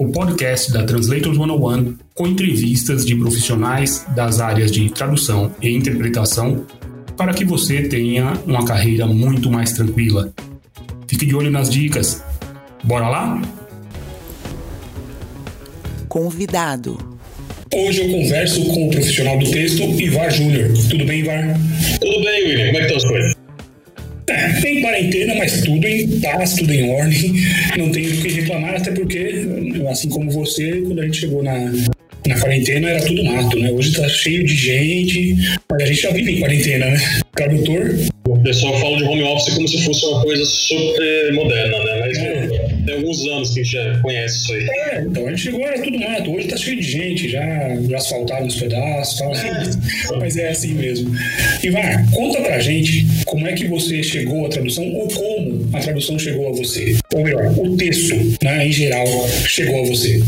o podcast da Translators 101 com entrevistas de profissionais das áreas de tradução e interpretação para que você tenha uma carreira muito mais tranquila. Fique de olho nas dicas. Bora lá? Convidado. Hoje eu converso com o profissional do texto, Ivar Júnior. Tudo bem, Ivar? Tudo bem, William. Como é que estão as coisas? É, em quarentena, mas tudo em paz, tudo em ordem. Não tenho do que reclamar, até porque, assim como você, quando a gente chegou na, na quarentena era tudo mato, né? Hoje tá cheio de gente, mas a gente já vive em quarentena, né? Tradutor. O pessoal fala de home office como se fosse uma coisa super moderna, né? Mas É. tem alguns anos que a gente já conhece isso aí. É, então a gente chegou, era tudo mato. Hoje tá cheio de gente, já, já asfaltaram os pedaços tal. Mas é assim mesmo. Ivar, conta pra gente como é que você chegou à tradução ou como a tradução chegou a você. Ou melhor, o texto, né, em geral, chegou a você.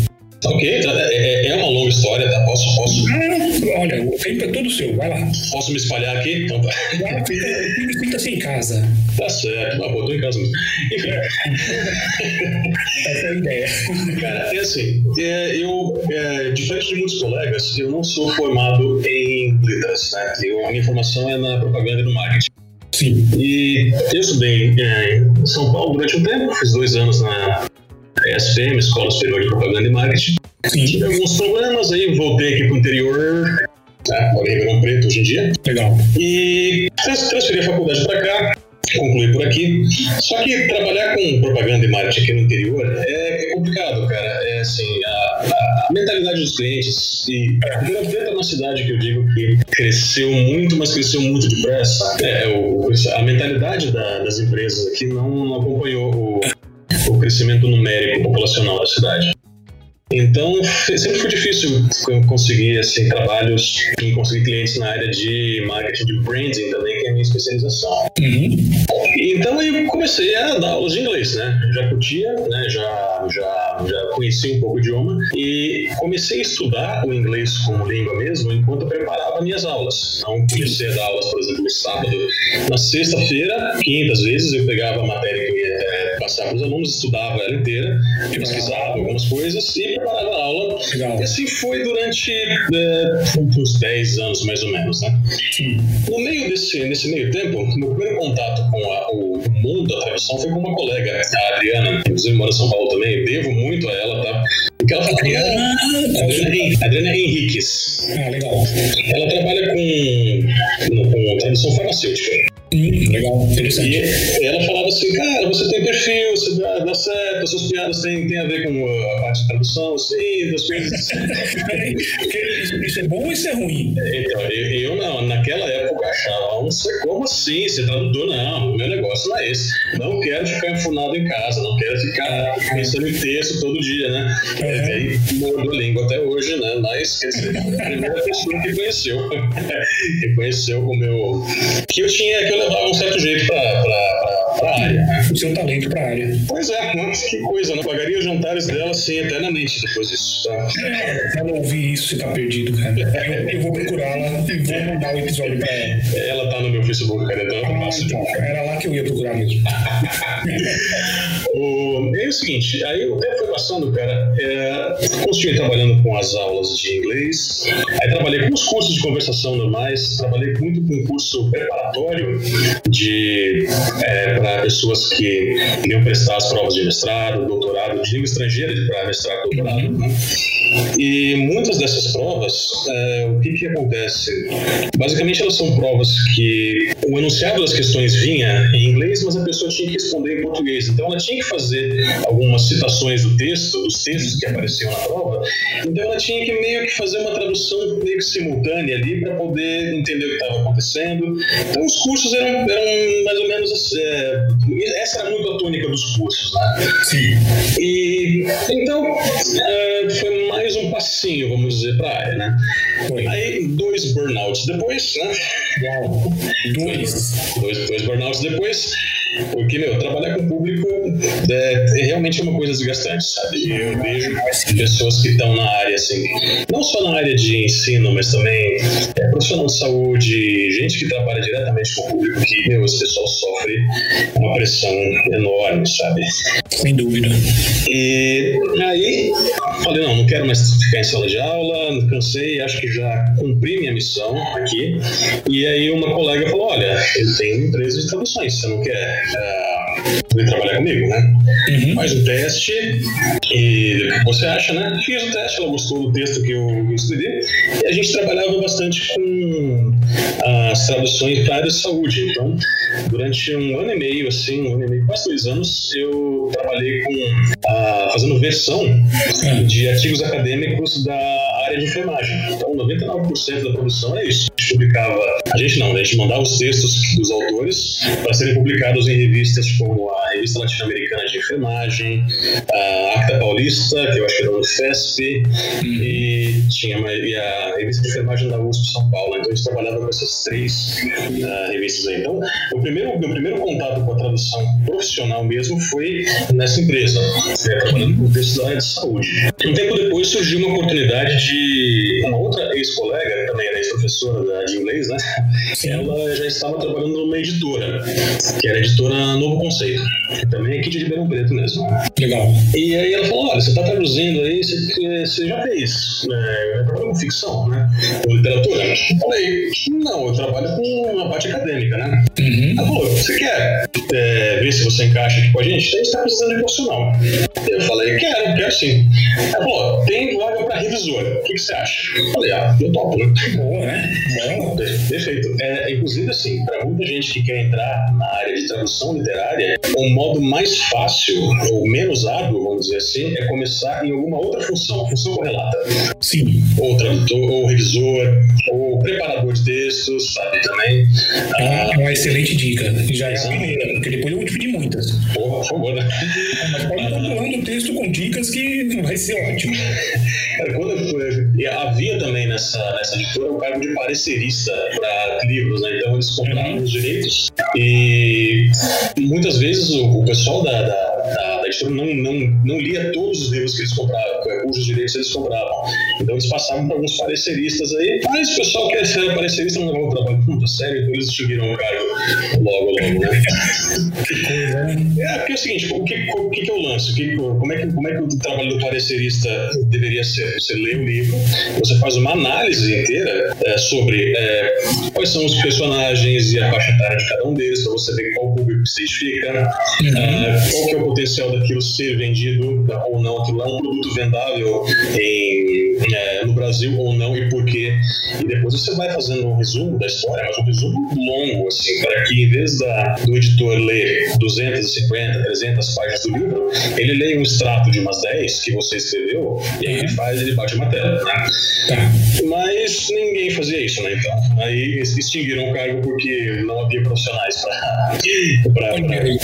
Ok, tá, é, é uma longa história, tá? Posso, posso, Ah, olha, o tempo é todo seu, vai lá. posso me espalhar aqui? Então, tá. Vai fica- Fica-se em casa. Tá certo, mas pô, tô em casa mesmo. Enfim, Essa é a ideia. cara, é assim, é, eu, é, diferente de muitos colegas, eu não sou formado em letras, né? Eu, a minha formação é na propaganda e no marketing. Sim. E eu estudei é, em São Paulo durante um tempo, fiz dois anos na ESPM, Escola Superior de Propaganda e Marketing. Sim. Tive alguns problemas, aí voltei aqui pro interior, né, moro em Ribeirão Preto hoje em dia, Legal. e trans- transferi a faculdade para cá, concluí por aqui. Só que trabalhar com propaganda e marketing aqui no interior é, é complicado, cara. É assim, a, a mentalidade dos clientes, e Ribeirão Preto é uma cidade que eu digo que cresceu muito, mas cresceu muito depressa. É, o, a mentalidade da- das empresas aqui não, não acompanhou o, o crescimento numérico populacional da cidade. Então, sempre foi difícil conseguir assim, trabalhos e conseguir clientes na área de marketing de branding também, que é a minha especialização. Uhum. Então, eu comecei a dar aulas de inglês, né? Já curtia, né? Já, já, já conhecia um pouco o idioma e comecei a estudar o inglês como língua mesmo enquanto eu preparava minhas aulas. Então, comecei a dar aulas, por exemplo, no sábado. Na sexta-feira, quinta, às vezes, eu pegava a matéria que eu passar para os alunos, estudava ela inteira, pesquisava algumas coisas e preparava a aula. Legal. E assim foi durante eh, uns 10 anos, mais ou menos, né? No meio desse nesse meio tempo, meu primeiro contato com a- o mundo da tradução foi com uma colega, a Adriana, que inclusive mora em São Paulo também, devo muito a ela, tá? Porque ela fala, Adriana? Adriana, Hen- Adriana Henriques. Ah, legal. Ela trabalha com, com tradução farmacêutica. Hum, legal. Interessante. E ela falava assim, cara, você tem perfil, você dá, dá certo, as suas piadas têm, têm a ver com a parte de tradução, sim, das coisas. Porque isso, é bom ou isso é ruim? Então, eu, eu não, naquela época achava, não sei como assim, ser tradutor, não, o meu negócio não é esse. Não quero ficar enfurnado em casa, não quero ficar pensando em texto todo dia, né? É, aí mordo a língua até hoje, né? Mas, quer dizer, a primeira pessoa que conheceu, que conheceu o meu. que eu tinha, que eu levava um certo jeito pra, pra área, né? O seu talento para a área. Pois é, mas que coisa, né? Pagaria os jantares dela assim eternamente depois disso, tá? Se ela ouvir isso, você tá perdido, cara. Eu, eu vou procurá-la e vou mandar o episódio pra ela. Ela tá no meu Facebook, cara, então é Ah, então, era lá que eu ia procurar mesmo. O, é o seguinte, aí o tempo foi passando, cara. É, continuei trabalhando com as aulas de inglês, aí trabalhei com os cursos de conversação normais, trabalhei muito com curso preparatório de para pessoas que iriam prestar as provas de mestrado, doutorado, de língua estrangeira para mestrado, doutorado. Né? E muitas dessas provas, é, o que, que acontece? Basicamente, elas são provas que o enunciado das questões vinha em inglês, mas a pessoa tinha que responder em português. Então, ela tinha que fazer algumas citações do texto, dos textos que apareciam na prova, então ela tinha que meio que fazer uma tradução meio que simultânea ali para poder entender o que estava acontecendo. Então os cursos eram, eram mais ou menos. É, essa era muito a tônica dos cursos, né? Sim. E então é, foi mais um passinho, vamos dizer, para a área, né? Foi. Aí dois burnouts depois, né? Dois. Dois, dois burnouts depois. Porque, meu, trabalhar com o público é, é realmente uma coisa desgastante, sabe? Eu vejo pessoas que estão na área, assim, não só na área de ensino, mas também é, profissional de saúde, gente que trabalha diretamente com o público, que, meu, esse pessoal sofre uma pressão enorme, sabe? Sem dúvida. E aí, falei, não, não quero mais ficar em sala de aula, cansei, acho que já cumpri minha missão aqui. E aí uma colega falou, olha, eu tenho empresa de traduções, você não quer uh, vir trabalhar comigo, né? Uhum. Faz o teste e você acha, né? Fiz o teste, ela gostou do texto que eu escrevi e a gente trabalhava bastante com as traduções para a área de saúde. Então, durante um ano e meio, assim, um ano e meio, quase dois anos, eu trabalhei com ah, fazendo versão de artigos acadêmicos da área de enfermagem. Então, 99% da produção é isso. A gente publicava, a gente não, né? a gente mandava os textos dos autores para serem publicados em revistas como a Revista Latino-Americana de Enfermagem, a Acta Paulista, que eu acho que era o FESP, e tinha uma, e a Revista de Enfermagem da USP São Paulo. Então, a gente trabalhava com essas três ah, revistas aí. Então, o primeiro, meu primeiro contato com a tradução profissional mesmo foi nessa empresa, né, trabalhando com textos da área de saúde. Um tempo depois surgiu uma oportunidade de uma outra ex-colega, também era ex-professora de inglês, né? Ela já estava trabalhando numa editora, que era a editora Novo Conceito, que também é aqui de Ribeirão Preto mesmo. Legal. E aí ela falou, olha, você está traduzindo aí, você, você já fez, é, trabalha com ficção, né? Com literatura? Eu falei, não, eu trabalho com a parte acadêmica, né? Uhum. Ela falou, você quer é, ver se você encaixa aqui com a gente? A gente está precisando de profissional. Eu falei, quero, quero sim. Ela falou, tem vaga para revisor, o que, que você acha? Eu falei, ah, eu topo, né? Boa, né? Bom. Perfeito. É, inclusive, assim, para muita gente que quer entrar na área de tradução literária, o modo mais fácil, ou menos árduo, vamos dizer assim, é começar em alguma outra função, função correlata. Sim. Ou tradutor, ou revisor, ou preparador de textos, sabe, também. Ah, É uma excelente dica. Já é a primeira, porque depois eu vou te pedir muitas. por favor, né? Mas pode estar doando o texto dicas que vai ser ótimo. Cara, quando eu havia também nessa, nessa editora o cargo de parecerista para livros, né? Então eles compravam os direitos e muitas vezes o, o pessoal da, da editora não, não, não lia todos os livros que eles compravam, cujos direitos eles compravam. Então eles passavam para alguns pareceristas aí, mas o pessoal que era parecerista não levava o trabalho muito a sério, então eles extinguiram o cargo logo, logo, né? Né? É, porque é o seguinte, o que, o que, que é o lance? O que, como, é que, como é que o trabalho do parecerista deveria ser? Você lê o livro, você faz uma análise inteira é, sobre é, quais são os personagens e a faixa etária de cada um deles, para você ver qual público se identifica, é, qual que é o potencial daquilo ser vendido ou não, aquilo é um produto vendável em, é, no Brasil ou não e por quê. E depois você vai fazendo um resumo da história, mas um resumo longo, assim, para que em vez da, do editor ler 250, 300 páginas do livro, ele lê um extrato de umas 10 que você escreveu e aí ele faz, ele bate uma tela, né? Tá. Mas ninguém fazia isso, né? Então, aí extinguiram o cargo porque não havia profissionais para. Que né?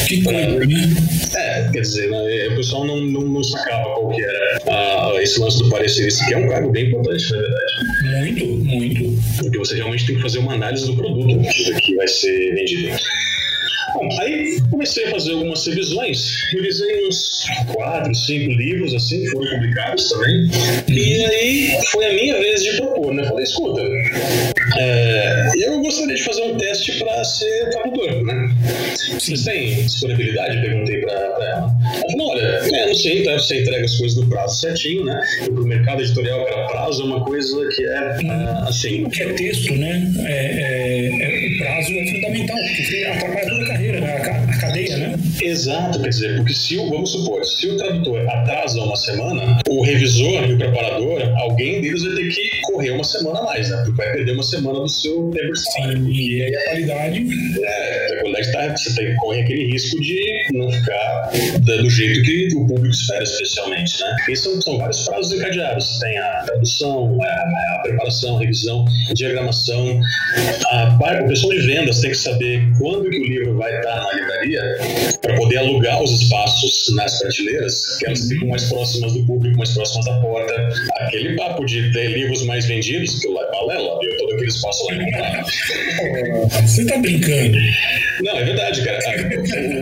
É, quer dizer, né, o pessoal não, não, não sacava qual que era ah, esse lance do parecerista, que é um cargo bem importante, na verdade. Muito, muito. Porque você realmente tem que fazer uma análise do produto que- vai ser vendido. Bom, aí comecei a fazer algumas revisões. Revisei uns quatro, cinco livros, assim, que foram publicados também. E aí foi a minha vez de propor, né? Falei, escuta, é, eu gostaria de fazer um teste para ser? Vocês têm disponibilidade? Perguntei para ela. Ela falou, olha, é, não sei, tá? você entrega as coisas no prazo certinho, né? E pro mercado editorial, cara, prazo é uma coisa que é, ah, assim, O que é texto, né? É, é- é- o prazo é fundamental, porque você atrapalha toda a carreira, né? a, a cadeia, né? Exato, quer dizer, porque se o, vamos supor, se o tradutor atrasa uma semana, o revisor e o preparador, alguém deles vai ter que correr uma semana a mais, né? Porque vai perder uma semana do seu tempo Sim, e aí a qualidade. É, a qualidade tá, você tem, corre aquele risco de não ficar do jeito que o público espera, especialmente, né? E são, são vários prazos encadeados. Tem a tradução, a, a preparação, a revisão, a diagramação. A, o pessoal de vendas tem que saber quando que o livro vai estar na livraria para poder alugar os espaços nas prateleiras, que elas ficam mais próximas do público, mais próximas da porta. Aquele papo de ter livros mais vendidos, que lá é balela, viu? Todo aquele espaço lá em comprar. Você tá brincando? Não, é verdade, cara.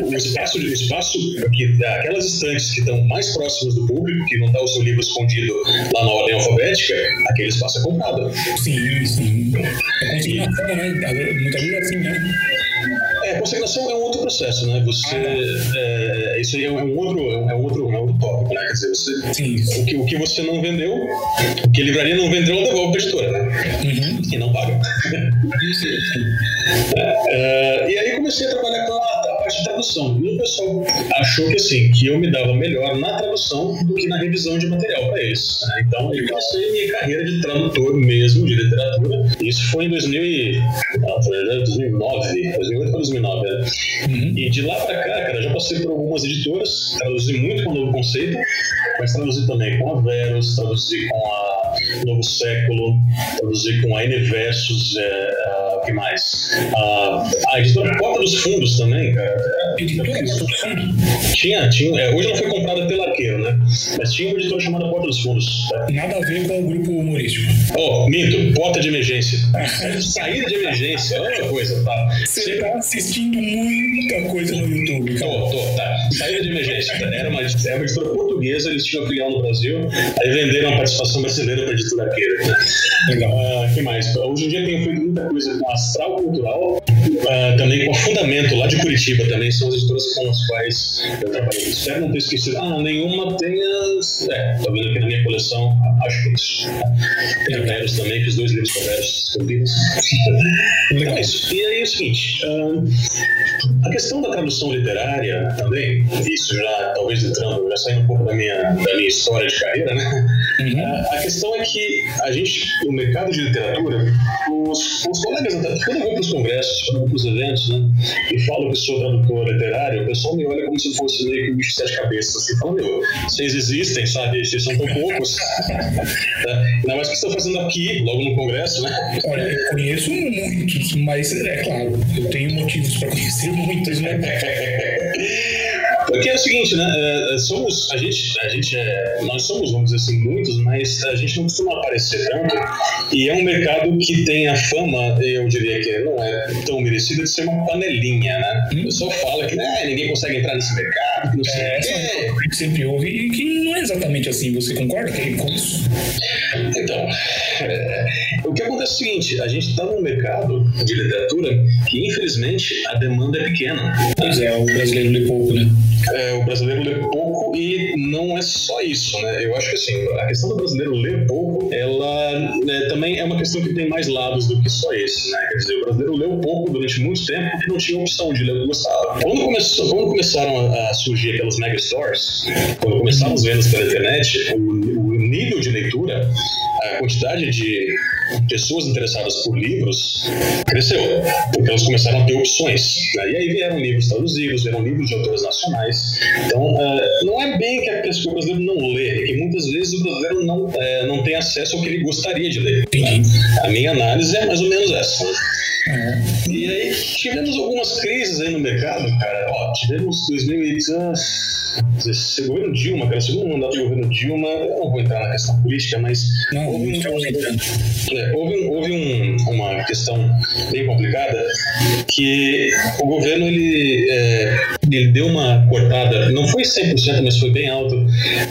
O, o espaço, o espaço que aquelas estantes que estão mais próximas do público, que não está o seu livro escondido lá na ordem alfabética, aquele espaço é comprado. Sim, sim. É consignação, né? Muitas vezes é assim, né? É, consignação é um outro processo, né? Você. É, isso aí é um outro, é um outro, é um outro tópico, né? Quer dizer, você, Sim. o, que, o que você não vendeu, o que a livraria não vendeu, devolve para a editora, né? Uhum. E não paga. É, e aí comecei a trabalhar com a parte de tradução. E o pessoal achou que assim, que eu me dava melhor na tradução do que na revisão de material para eles. Né? Então eu comecei minha carreira de tradutor mesmo de literatura. Isso foi em 2000 e, não, foi 2009, 2008 para 2009. Né? Uhum. E de lá para cá, cara, já passei por algumas editoras, traduzi muito com o Novo Conceito, mas traduzi também com a Verus, traduzi com a Novo Século, traduzi com a N Versus, é, o que mais? A, a editora Porta dos Fundos também, cara. Fundos? Tinha, tinha. É, hoje ela foi comprada pela Arqueiro, né? Mas tinha uma editora chamada Porta dos Fundos. Tá? Nada a ver com o grupo humorístico. Oh, minto, porta de emergência. Saída de emergência, outra coisa, tá? Você tá assistindo muita coisa no YouTube, cara. Tô, tô, tá. Saída de emergência. Era uma, era uma editora portuguesa, eles tinham filial no Brasil, aí venderam a participação brasileira para a editora Arqueiro. Né? Legal. Ah, que mais? Hoje em dia tenho feito muita coisa com a Astral Cultural, ah, também com a Fundamento, lá de Curitiba, também são as editoras com as quais eu trabalhei. Espero não ter esquecido. Ah, nenhuma tem as. É, tô vendo aqui na minha coleção, acho que é isso. Tem a Verus também, fiz dois livros com a Verus escondidos. Então é isso. E aí é o seguinte: ah, a questão da tradução literária também, isso já talvez entrando, já saindo um pouco da minha, da minha história de carreira, né? Uhum. Ah, a questão é que a gente, no mercado de literatura, os, os colegas, quando eu vou para os congressos, quando eu vou para os eventos, né, e falo que sou tradutor literário, o pessoal me olha como se fosse meio que um bicho de sete cabeças, assim, fala, meu, vocês existem, sabe? Vocês são tão poucos. tá? Ainda mais que estão fazendo aqui, logo no congresso, né? Olha, eu conheço muitos, mas é claro, eu tenho motivos para conhecer muitos, né? Porque é o seguinte, né? é, Somos, a gente, a gente é, nós somos, vamos dizer assim, muitos, mas a gente não costuma aparecer tanto. E é um mercado que tem a fama, eu diria que não é tão merecida, de ser uma panelinha, né? O pessoal fala que né, ninguém consegue entrar nesse mercado, que não sei É, essa é uma coisa que sempre houve e que não é exatamente assim. Você concorda com isso? Então, é, o que acontece é o seguinte: a gente está num mercado de literatura que, infelizmente, a demanda é pequena. Pois é, o brasileiro lê pouco, né? É, o brasileiro lê pouco e não é só isso, né? Eu acho que assim, a questão do brasileiro ler pouco, ela né, também é uma questão que tem mais lados do que só esse, né? Quer dizer, o brasileiro leu pouco durante muito tempo porque não tinha opção de ler o que gostava. Quando, começou, quando começaram a, a surgir aquelas mega stores, quando começaram as vendas pela internet, o, o nível de leitura, a quantidade de pessoas interessadas por livros cresceu, porque elas começaram a ter opções. né? E aí vieram livros traduzidos, vieram livros de autores nacionais. Então, eh, não é bem que a pessoa brasileira não lê, é que muitas vezes o brasileiro não, eh, não tem acesso ao que ele gostaria de ler. né? A minha análise é mais ou menos essa. Né? E aí tivemos algumas crises aí no mercado, cara. Ó, tivemos 2008, ah, esse governo Dilma, cara, segundo mandato do governo Dilma, eu não vou entrar na questão política, mas Não, houve, entrando. é, houve, um- houve um- uma questão bem complicada que o governo ele, é, ele deu uma cortada, não foi 100%, mas foi bem alto,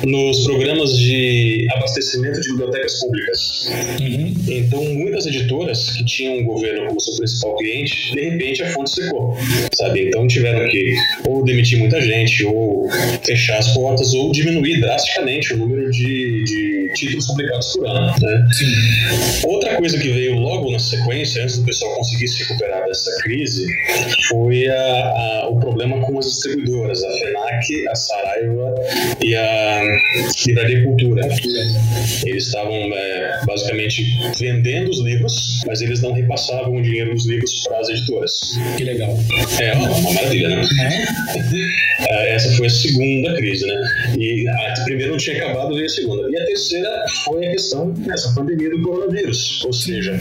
nos programas de abastecimento de bibliotecas públicas. Uhum. Então, muitas editoras que tinham o governo como seu principal cliente, de repente a fonte secou, sabe? Então tiveram que ou demitir muita gente, ou fechar as portas, ou diminuir drasticamente o número de, de títulos publicados por ano, né? Outra coisa que veio logo na sequência, antes do pessoal conseguir se recuperar dessa crise, foi a- a- o problema com as duas distribuidoras, a FENAC, a Saraiva e a Livraria Cultura. Eles estavam é, basicamente vendendo os livros, mas eles não repassavam o dinheiro dos livros para as editoras. Que legal. É uma, uma maravilha, né? É. Essa foi a segunda crise, né? E a primeira não tinha acabado, veio a segunda. E a terceira foi a questão dessa pandemia do coronavírus. Ou seja,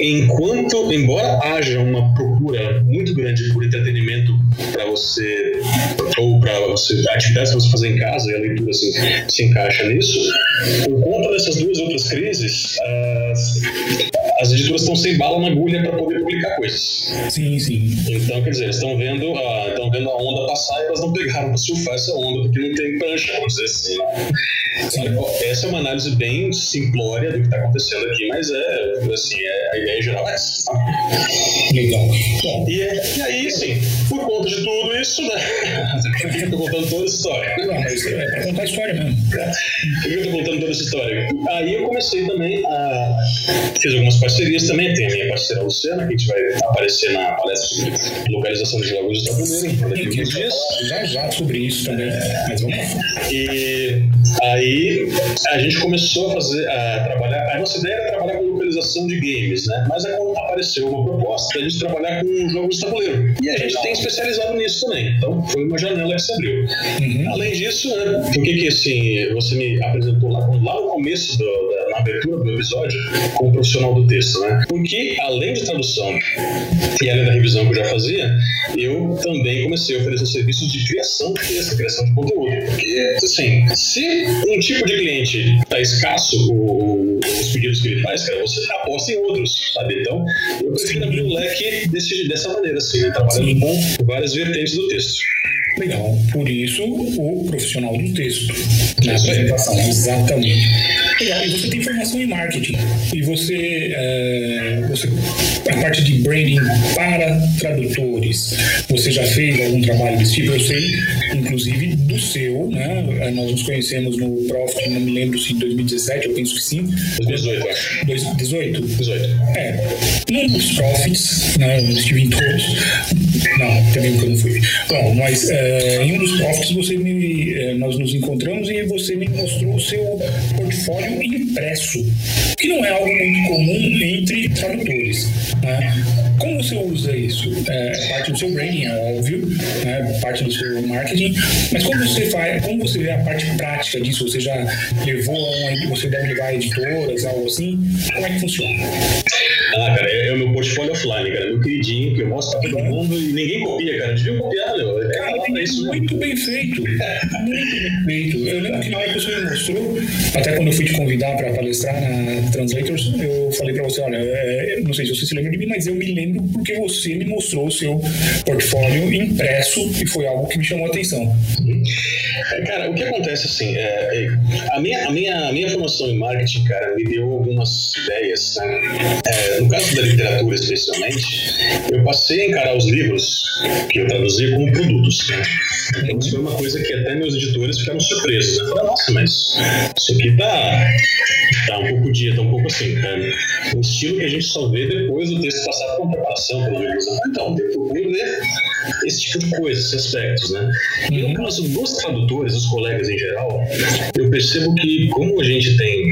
enquanto, embora haja uma procura muito grande por entretenimento para você, ou para você, atividades que você fazer em casa, e a leitura assim, se encaixa nisso, por conta dessas duas outras crises, as, as editoras estão sem bala na agulha para poder publicar coisas. Sim, sim. Então, quer dizer, estão vendo, a, estão vendo a onda passar e elas não pegaram para surfar essa onda porque não tem prancha, vamos dizer assim. Essa é uma análise bem simplória do que está acontecendo aqui, mas é, assim, é, a ideia geral é essa. Tá? Legal. Bom, e, é, e aí, sim, por conta de tudo isso, né? Eu tô contando toda essa história? Não, é pra contar a história mesmo. Por que eu tô contando toda essa história? Aí eu comecei também a. Fiz algumas parcerias também, tem a minha parceira Luciana, que a gente vai aparecer na palestra de localização de jogos de tabuleiro daqui a alguns dias. Já já sobre isso também, mas vamos lá. E aí a gente começou a fazer, a trabalhar. A nossa ideia era trabalhar com localização de games, né? Mas apareceu uma proposta gente trabalhar com jogos de tabuleiro. E a gente tem especializado nisso também. Então foi uma janela que se abriu. Uhum. Além disso, né, por que que assim, você me apresentou lá, lá no começo do, da, na abertura do episódio como profissional do texto, né? Porque além de tradução e além da revisão que eu já fazia, eu também comecei a oferecer serviços de criação de texto, criação de conteúdo. Porque, assim, se um tipo de cliente está escasso, o, os pedidos que ele faz, cara, você aposta em outros, sabe? Então, eu prefiro abrir o leque desse, dessa maneira, assim, né? trabalhando com várias vertentes do texto. Legal. Por isso, o profissional do texto. Na apresentação. Exatamente. E você tem formação em marketing. E você, é, você. A parte de branding para tradutores. Você já fez algum trabalho desse tipo? Eu sei, inclusive, do seu, né? Nós nos conhecemos no Profit, não me lembro se em 2017, eu penso que sim. 2018, acho. 18? 18. É. Num dos Profits, né? Eu estive em todos. Não, também nunca não fui. Bom, mas. É, é, em um dos profits você me, é, nós nos encontramos e você me mostrou o seu portfólio impresso, que não é algo muito comum entre tradutores. Né? Como você usa isso? É parte do seu branding, é óbvio, né? parte do seu marketing, mas como você faz, como você vê a parte prática disso? Você já levou a você deve levar editoras, algo assim? Como é que funciona? Ah, cara, é, é o meu portfólio offline, cara, meu queridinho, que eu mostro pra todo mundo e ninguém copia, cara. Devia copiar, meu. É, cara, é isso, né? muito bem feito. Muito bem feito. Eu lembro que na hora que você me mostrou, até quando eu fui te convidar para palestrar na Translators, eu falei para você, olha, é, não sei se você se lembra de mim, mas eu me lembro porque você me mostrou o seu portfólio impresso e foi algo que me chamou a atenção. Cara, o que acontece assim, é, a, minha, a, minha, a minha formação em marketing, cara, me deu algumas ideias, né? É, no caso da literatura, especialmente, eu passei a encarar os livros que eu traduzia como produtos. Né? Então, isso foi uma coisa que até meus editores ficaram surpresos. Né? Falaram, nossa, mas isso aqui tá, tá um pouco dia, tá um pouco assim, cara. Um estilo que a gente só vê depois do texto passar por Então, eu procuro ver esse tipo de coisa, esses aspectos, né? E no caso dos tradutores, dos colegas em geral, eu percebo que como a gente tem,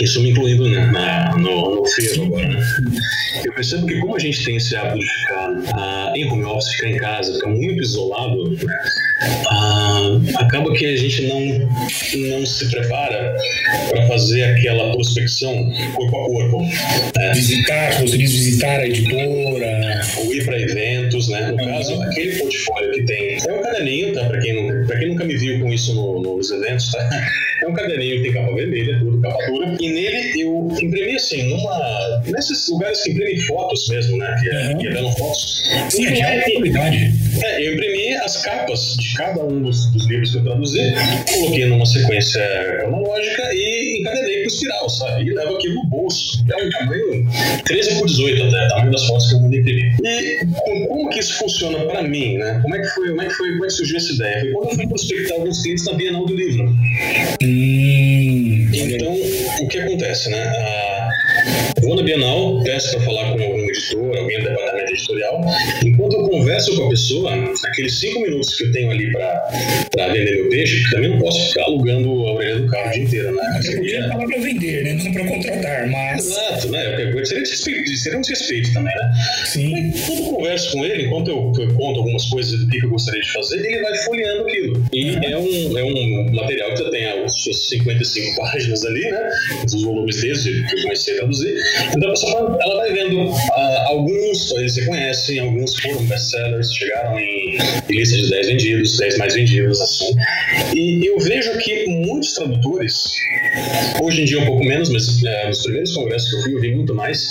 isso me incluindo né, na, no, no agora, né? Eu percebo que como a gente tem esse hábito de ficar uh, em home office, ficar em casa, ficar muito isolado, né? Ah, acaba que a gente não, não se prepara para fazer aquela prospecção corpo a corpo. Né? Visitar, diz visitar a editora. Ou ir para eventos, né? No caso, aquele portfólio que tem. É um caderninho, tá? Para quem, quem nunca me viu com isso no, nos eventos, tá? É um caderninho que tem capa vermelha, tudo, capa dura. E nele eu imprimi assim, numa. Nesses lugares que imprimem fotos mesmo, né? Que é, uhum. que é fotos. Sim, é, qualidade. É, eu imprimi as capas de cada um dos, dos, livros que eu traduzi, coloquei numa sequência cronológica e encadernei com espiral, sabe? E levo aquilo no bolso. É um tamanho 13 por 18 até, tamanho das fotos que eu mandei imprimir. E como que isso funciona para mim, né? Como é que foi, como é que foi, como é que surgiu essa ideia? Foi quando eu fui prospectar alguns clientes na Bienal do Livro. Hum, então, o que acontece, né? Ah, vou na Bienal, peço para falar com algum editor, alguém do departamento editorial, enquanto eu converso com a pessoa, aqueles cinco minutos que eu tenho ali para vender meu peixe, também não posso ficar alugando a orelha do carro o dia inteiro, né? Até porque é para vender, né? Não para contratar, mas. Exato, né? Seria, desrespeito, seria um desrespeito também, né? Sim. Enquanto eu converso com ele, enquanto eu, eu conto algumas coisas do que eu gostaria de fazer, ele vai folheando aquilo. E uhum. é, um, é um material que já tem as suas 55 páginas ali, né? Os volumes desses que eu comecei a traduzir. Então a pessoa ela vai vendo uh, alguns, eles reconhecem, alguns foram best-sellers, chegaram em, em lista de 10 vendidos, 10 mais vendidos, assim. E eu vejo que muitos tradutores, hoje em dia um pouco menos, mas é, nos primeiros congressos que eu fui, eu vi muito mais,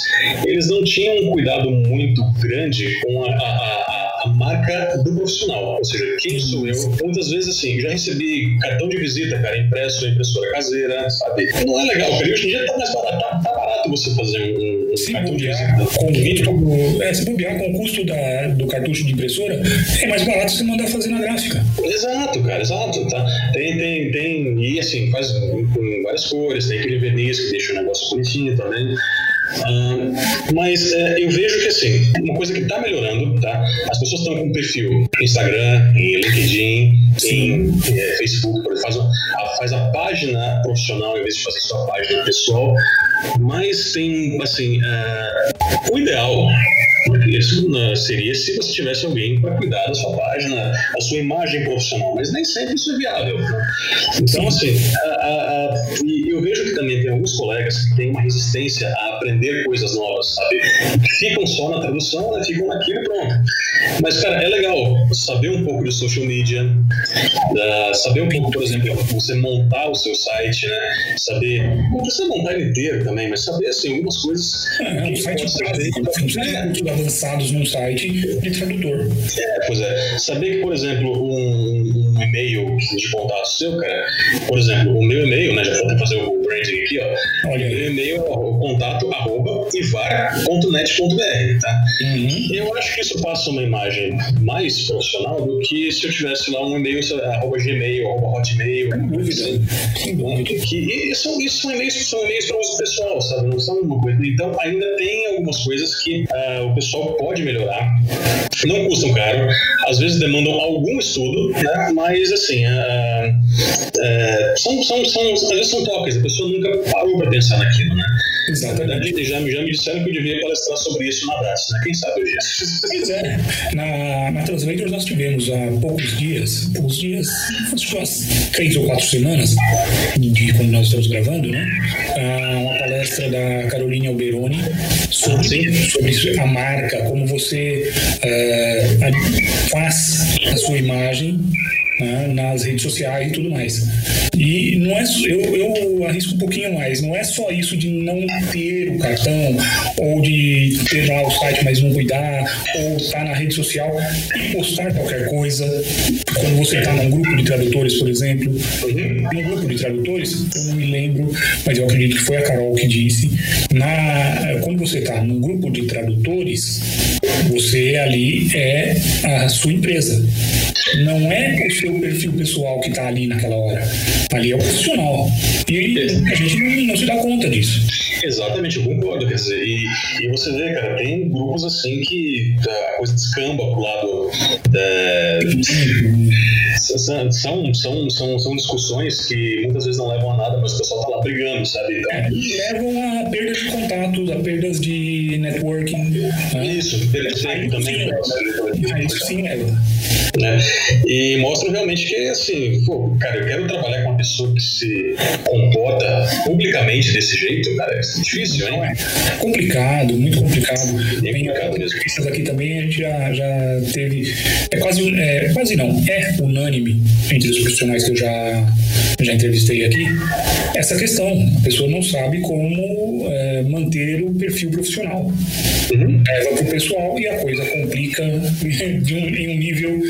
eles não tinham um cuidado muito grande com a, a, a a marca do profissional, ou seja, quem sou eu. Muitas vezes, assim, já recebi cartão de visita, cara, impresso, impressora caseira, sabe? Não é legal, cara. Hoje em dia tá mais barato, tá, tá barato você fazer um, um se cartão de visita. Com é, se bobear com o custo da, do cartucho de impressora, é mais barato você mandar fazer na gráfica. Exato, cara, exato. Tá? Tem, tem, tem, e assim, faz com várias cores, tem aquele verniz que deixa o negócio bonitinho também. Uh, mas uh, eu vejo que assim, uma coisa que está melhorando, tá? As pessoas estão com perfil Instagram, em LinkedIn, em uh, Facebook, faz a, faz a página profissional em vez de fazer sua página pessoal. Mas tem, assim, eh, o ideal isso né, seria se você tivesse alguém para cuidar da sua página, da sua imagem profissional, mas nem sempre isso é viável. Né? Então, assim, a, a, a, eu vejo que também tem alguns colegas que têm uma resistência a aprender coisas novas, sabe? Ficam só na tradução, né? ficam naquilo e pronto. Mas, cara, é legal saber um pouco de social media, uh, saber um pouco, por exemplo, você montar o seu site, né? Saber, não precisa montar ele inteiro também, mas saber, assim, algumas coisas. É, que um site básico, não precisa é. avançados num site de tradutor. É, pois é. Saber que, por exemplo, um, um e-mail de contato seu, cara, por exemplo, o meu e-mail, né? Já vou até fazer o branding aqui, ó. Olha. O meu e-mail é o contato arroba ivar.net.br, tá? Uhum. Eu acho que isso passa uma imagem mais profissional do que se eu tivesse lá um e-mail, arroba gmail, arroba hotmail, assim. que, são, isso são e-mails, são e-mails para uso pessoal, sabe? Não são uma coisa. Então ainda tem algumas coisas que uh, o pessoal pode melhorar. Não custam caro, às vezes demandam algum estudo, né? Mas assim, uh, uh, são, são, são, às vezes são toques, a pessoa nunca parou para pensar naquilo, né? Exatamente. Já, já me disseram que eu devia palestrar sobre isso na DAS, né? Quem sabe hoje? Pois é. Na, na Translators nós tivemos há poucos dias, poucos dias, acho que umas três ou quatro semanas, de quando nós estamos gravando, né? Ah, uma da Carolina Alberoni sobre, sobre a marca, como você uh, faz a sua imagem né, nas redes sociais e tudo mais. E não é eu, eu arrisco um pouquinho mais, não é só isso de não ter o cartão, ou de ter lá o site, mas não cuidar, ou estar tá na rede social e postar qualquer coisa. Quando você está num grupo de tradutores, por exemplo, num grupo de tradutores, eu não me lembro, mas eu acredito que foi a Carol que disse, na, quando você está num grupo de tradutores, você ali é a sua empresa. Não é o seu perfil pessoal que está ali naquela hora. Ali é o profissional. E a gente não, não se dá conta disso. Exatamente, eu concordo. Quer dizer, e, e você vê, cara, tem grupos assim que a coisa descamba pro lado. É, são, são, são, são discussões que muitas vezes não levam a nada, mas o pessoal tá lá brigando, sabe? Então, é, levam a perdas de contatos, a perdas de networking. Né? Isso, perda de tempo também. Né? Isso sim leva. Né? E mostram realmente que, assim, pô, cara, eu quero trabalhar com pessoa que se comporta publicamente desse jeito, cara, é difícil, hein? É complicado, muito complicado. Bem complicado mesmo. Essas aqui também a gente já, já teve. É quase, é, quase não, é unânime entre os profissionais que eu já, já entrevistei aqui, essa questão. A pessoa não sabe como é, manter o perfil profissional. Uhum. Leva para o pessoal e a coisa complica um, em um nível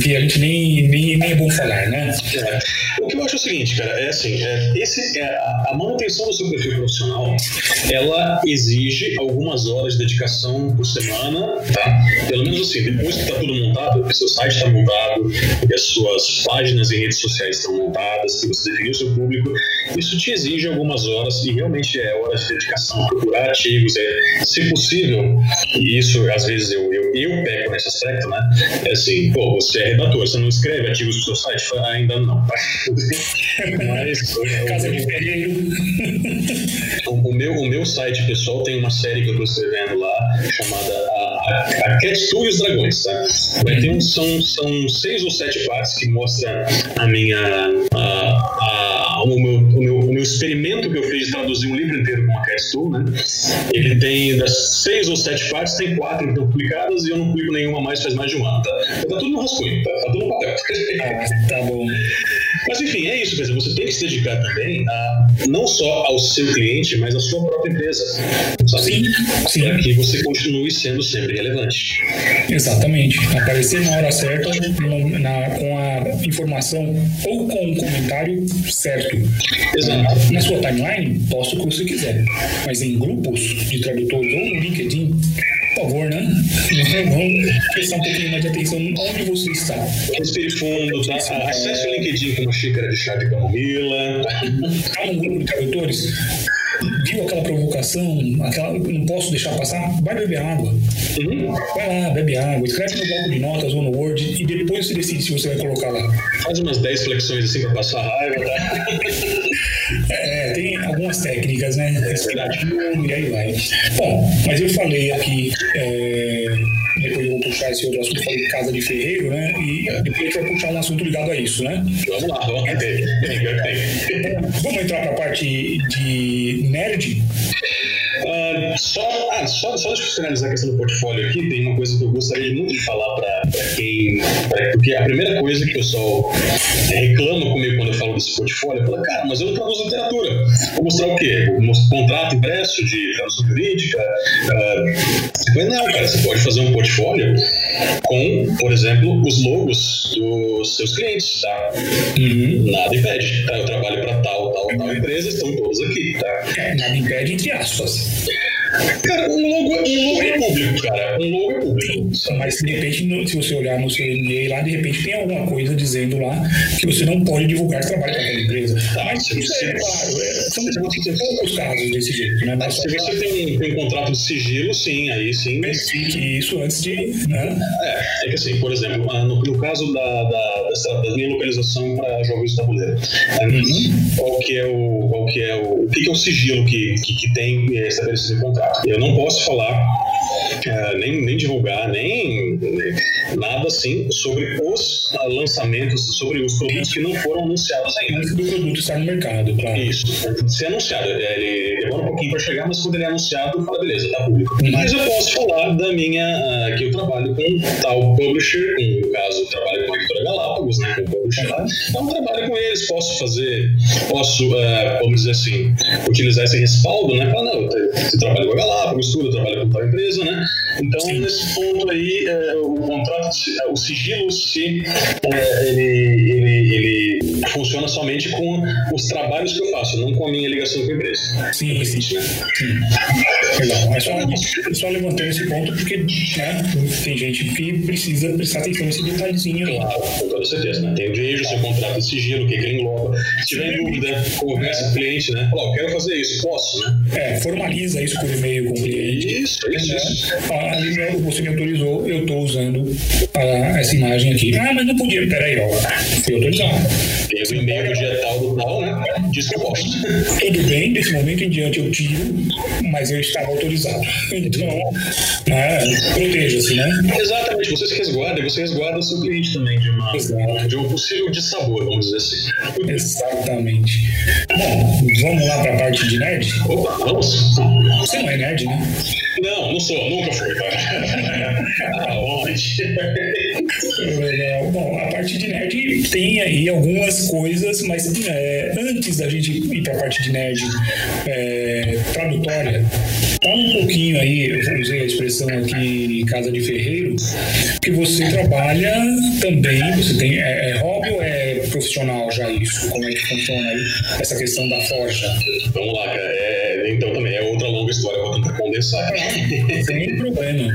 que a gente nem, nem, nem é bom falar, né? É. O que eu acho é o seguinte, cara, é assim, é, esse, é, a manutenção do seu perfil profissional, ela exige algumas horas de dedicação por semana, tá? Pelo menos assim, depois que está tudo montado, que seu site está montado, que as suas páginas e redes sociais estão montadas, que você definiu o seu público, isso te exige algumas horas e realmente é horas de dedicação, procurar artigos, é, se possível, e isso às vezes eu, eu, eu nesse aspecto, né? É assim, pô, você é redator, você não escreve artigos pro seu site? Ainda não. Mas. Casa de Ferreiro. O, o, meu, o meu site pessoal tem uma série que eu estou escrevendo lá chamada A, a Cat Tool e os Dragões, tá? Vai ter um, são, são seis ou sete partes que mostram a minha. A, a, o, meu, o, meu, o meu experimento que eu fiz de traduzir um livro inteiro com uma Cat Tool, né? Ele tem das seis ou sete partes, tem quatro que estão publicadas e eu não publico nenhuma mais faz mais de um ano, tá? Tá tudo no rascunho, tá, tá tudo no papel. Ah, tá bom. Mas enfim, é isso, quer dizer, você tem que se dedicar também a, não só ao seu cliente, mas à sua própria empresa. Sabe? Sim, sim. Para que você continue sendo sempre relevante. Exatamente. Aparecer na hora certa, na, na, com a informação ou com o comentário certo. Exato. Na sua timeline, posta o que você quiser. Mas em grupos de tradutores ou no LinkedIn, por favor, né? Vamos prestar um pouquinho mais de atenção onde você está. Respire fundo, tá? Acesse o LinkedIn com uma xícara de chá de camomila. Está num grupo de tradutores? Viu aquela provocação? Aquela, não posso deixar passar? Vai beber água. Uhum. Vai lá, bebe água, escreve no bloco de notas ou no Word e depois você decide se você vai colocar lá. Faz umas 10 flexões assim para passar raiva, tá? Algumas técnicas, né? E aí vai. Bom, mas eu falei aqui, é, depois eu vou puxar esse outro assunto, falei casa de ferreiro, né? E depois a gente vai puxar um assunto ligado a isso, né? Vamos lá, vamos ver. Vamos entrar para a parte de nerd? Uh, só, ah, só, só deixa eu finalizar a questão do portfólio aqui. Tem uma coisa que eu gostaria muito de falar para quem. Pra, porque a primeira coisa que o pessoal reclama comigo quando eu falo desse portfólio, fala, cara, mas eu não traduzo literatura. Vou mostrar o quê? Vou mostrar contrato impresso de tradução jurídica? Uh, não, cara, você pode fazer um portfólio com, por exemplo, os logos dos seus clientes, tá? Uhum. Nada impede. Tá? Eu trabalho para tal, tal, tal empresa, estão todos aqui, tá? É, nada impede, entre aspas. Cara, um logo, um logo é público, cara. Um logo é público. Mas de repente, se você olhar no seu lá, de repente tem alguma coisa dizendo lá que você não pode divulgar trabalho para aquela empresa. Mas isso é claro, é, são poucos casos desse jeito, né? Mas Se você tem, tem um contrato de sigilo, sim, aí sim. verifique isso antes de. Né? É, é que assim, por exemplo, ah, no, no caso da, da, da minha localização para jogos de tabuleiro, Uhum. qual que é o. Qual que é o, o que, que é o sigilo que, que, que tem é, estabelecido em contrato? Eu não posso falar. ah, nem, nem divulgar, nem, nada assim sobre os lançamentos, sobre os produtos que não foram anunciados ainda. Antes do produto estar no mercado, claro. Isso, ser anunciado. Ele demora um pouquinho para chegar, mas quando ele é anunciado, fala, beleza, tá público. Mas eu posso falar da minha, ah, que eu trabalho com tal publisher, no caso, eu trabalho com a editora Galápagos, né, com Então, eu trabalho com eles, posso fazer, posso, ah, vamos dizer assim, utilizar esse respaldo, né, falar, não, eu trabalho com a Galápagos, tudo, eu trabalho com tal empresa, né. Então, Sim. nesse ponto aí, eh, o contrato, se- o sigilo, se eh, ele, ele, ele funciona somente com os trabalhos que eu faço, não com a minha ligação com a empresa. Sim, sim, sim. Legal. É só, é só levantando esse ponto porque né, tem gente que precisa prestar atenção nesse detalhezinho. aí. Claro, com toda certeza, né? Tem o veja o seu contrato de sigilo, o que, que ele engloba. Se tiver dúvida, conversa com o cliente, né? Ó, quero fazer isso, posso, né? É, formaliza isso por e-mail com o cliente. Isso, isso, isso. Ah, ali, né, você me autorizou, eu estou usando ah, essa imagem aqui. Ah, mas não podia. Peraí, ó. Fui autorizado. Tem o e-mail do dia tal do tal, né? Que eu posso. Tudo bem, desse momento em diante eu tiro, mas eu estava autorizado. Então, né, proteja-se, né? Exatamente, você se resguarda e você resguarda o seu cliente também de, uma, Exato. de um possível dissabor, vamos dizer assim. Exatamente. Bom, vamos lá para a parte de nerd? Opa, vamos? Você não é nerd, né? Não, não sou, nunca fui? Aonde? Legal. Bom, a parte de nerd tem aí algumas coisas mas é, antes da gente ir para a parte de nerd é, tradutória, fala um pouquinho aí, eu usei a expressão aqui casa de ferreiro, que você trabalha também, você tem é, é hobby ou é profissional já isso? Como é que funciona aí essa questão da forja? Vamos lá, cara. É, então também é outra longa história, vou tentar condensar. Sem problema.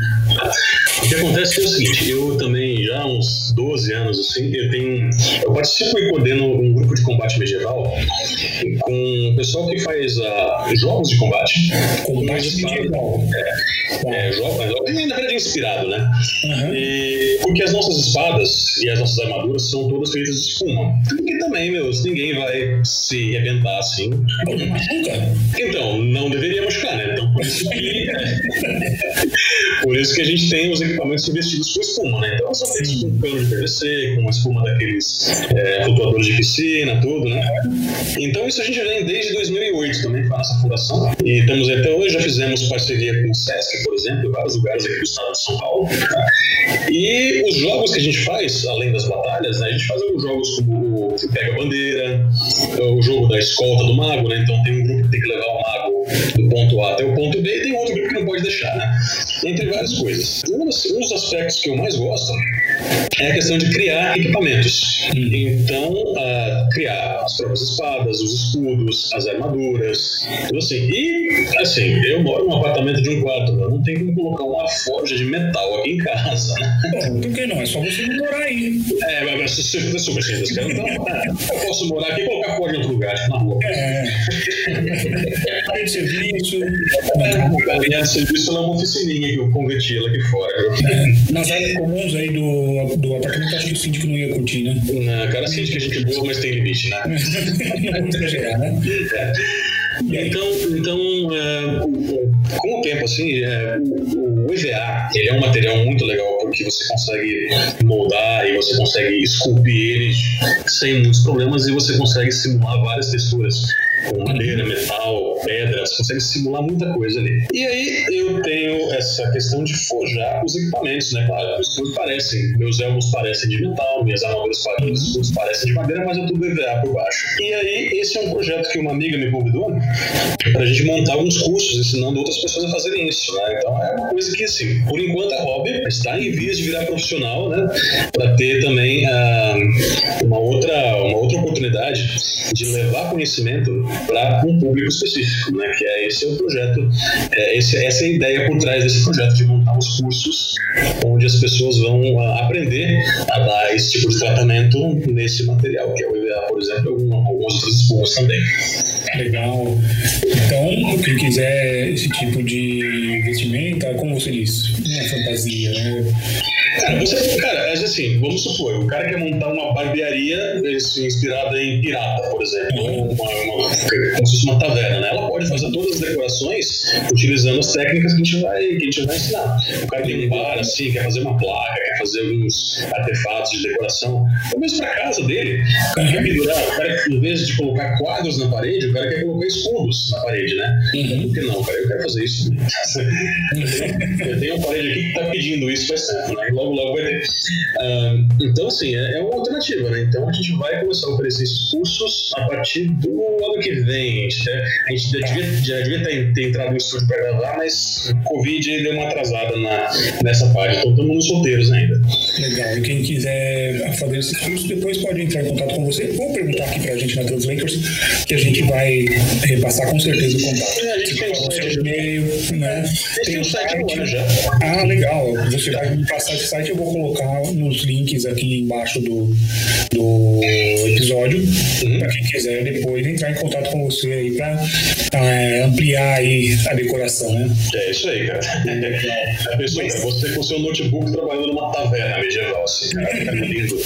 O que acontece é o seguinte, eu também já há uns 12 anos assim, eu tenho eu participo e coordeno um grupo de combate medieval com o pessoal que faz uh, jogos de combate. Combate medieval. É, é, jogo, na verdade é inspirado, né? Uhum. E, porque as nossas espadas e as nossas armaduras são todas feitas de espuma. Porque também, meus, ninguém vai se arrebentar assim. Então, não deveria machucar, né? Então, por isso que, por isso que a gente tem os equipamentos revestidos com espuma, né? Então, são feitos com pano de PVC, com espuma daqueles é, flutuadores de piscina, tudo, né? Então, isso a gente vem desde 2008 também com a nossa fundação. E estamos até hoje, já fizemos parceria com o SESC, por exemplo, em vários lugares aqui do estado de São Paulo. Tá? E os jogos que a gente faz, além das batalhas, né, a gente faz alguns jogos como o Pega Bandeira, o jogo da escolta do mago, né? Então tem um grupo que tem que levar o mago do ponto A até o ponto B e tem outro grupo que não pode deixar, né? Entre várias coisas. Um dos, um dos aspectos que eu mais gosto é a questão de criar equipamentos. Então, uh, criar as próprias espadas, os escudos, as armaduras, tudo assim. E, assim, eu moro num apartamento de um quarto, né? não tem como colocar uma forja de metal aqui em casa. Bom, por que não? É só você não morar aí. É, mas se você super simples, cara. Então, eu posso morar aqui e colocar forja em outro lugar, tipo na rua. É. Serviço. A de serviço ela é uma oficininha que eu converti ela aqui fora. É. Nas áreas comuns aí do, do apartamento, acho que o síndico não ia curtir, né? Não, cara, síndico é gente boa, mas tem limite, né? não vamos exagerar, né? É. Então, então é, com o tempo, assim, é, o, o EVA ele é um material muito legal porque você consegue moldar e você consegue esculpir ele sem muitos problemas e você consegue simular várias texturas com madeira, metal, pedra, você consegue simular muita coisa ali. E aí eu tenho essa questão de forjar os equipamentos, né? Claro, os escudos parecem, meus elmos parecem de metal, minhas armaduras parecem, parecem de madeira, mas é tudo EVA por baixo. E aí esse é um projeto que uma amiga me convidou para a gente montar alguns cursos ensinando outras pessoas a fazerem isso, né? Então é uma coisa que, assim, por enquanto é hobby, está em vias de virar profissional, né? Para ter também uh, uma outra uma outra oportunidade de levar conhecimento para um público específico, né? Que é esse é o projeto, é esse, essa é a ideia por trás desse projeto de montar os cursos onde as pessoas vão uh, aprender a dar esse tipo de tratamento nesse material, que é o EVA, por exemplo, algumas outras espumas também. Legal. Então, quem quiser esse tipo de vestimenta, como você disse, não é fantasia, né? Cara, você, cara, assim, vamos supor, o cara quer montar uma barbearia inspirada em pirata, por exemplo, uma, uma, como se fosse uma taverna, né? Ela pode fazer todas as decorações utilizando as técnicas que a gente vai, que a gente vai ensinar. O cara tem um bar, assim, quer fazer uma placa, fazer alguns artefatos de decoração, ou mesmo pra casa dele. O cara quer pendurar, o cara, em vez de colocar quadros na parede, o cara quer colocar escudos na parede, né? Uhum. Por que não, cara? Eu quero fazer isso. eu tenho uma parede aqui que tá pedindo isso faz tempo, né? logo, logo vai ter. Uh, então, assim, é, é, uma alternativa, né? Então a gente vai começar a oferecer esses cursos a partir do ano que vem. A gente, a gente já, devia, já devia ter, ter entrado no estúdio para gravar, mas o Covid deu uma atrasada na, nessa parte. Então estamos nos solteiros ainda. Legal. E quem quiser fazer esses cursos, depois pode entrar em contato com você ou perguntar aqui para a gente na Translators, que a gente vai repassar com certeza o contato. É, a gente tem o site, e-mail, né? Tem o site agora já. Ah, legal. Você vai me passar esse site, eu vou colocar nos links aqui embaixo do, do episódio, uhum. para quem quiser depois entrar em contato com você aí para é, ampliar aí a decoração, né? É isso aí, cara. A pessoa, Mas, você com seu notebook trabalhando numa medieval, assim, cara, lindo.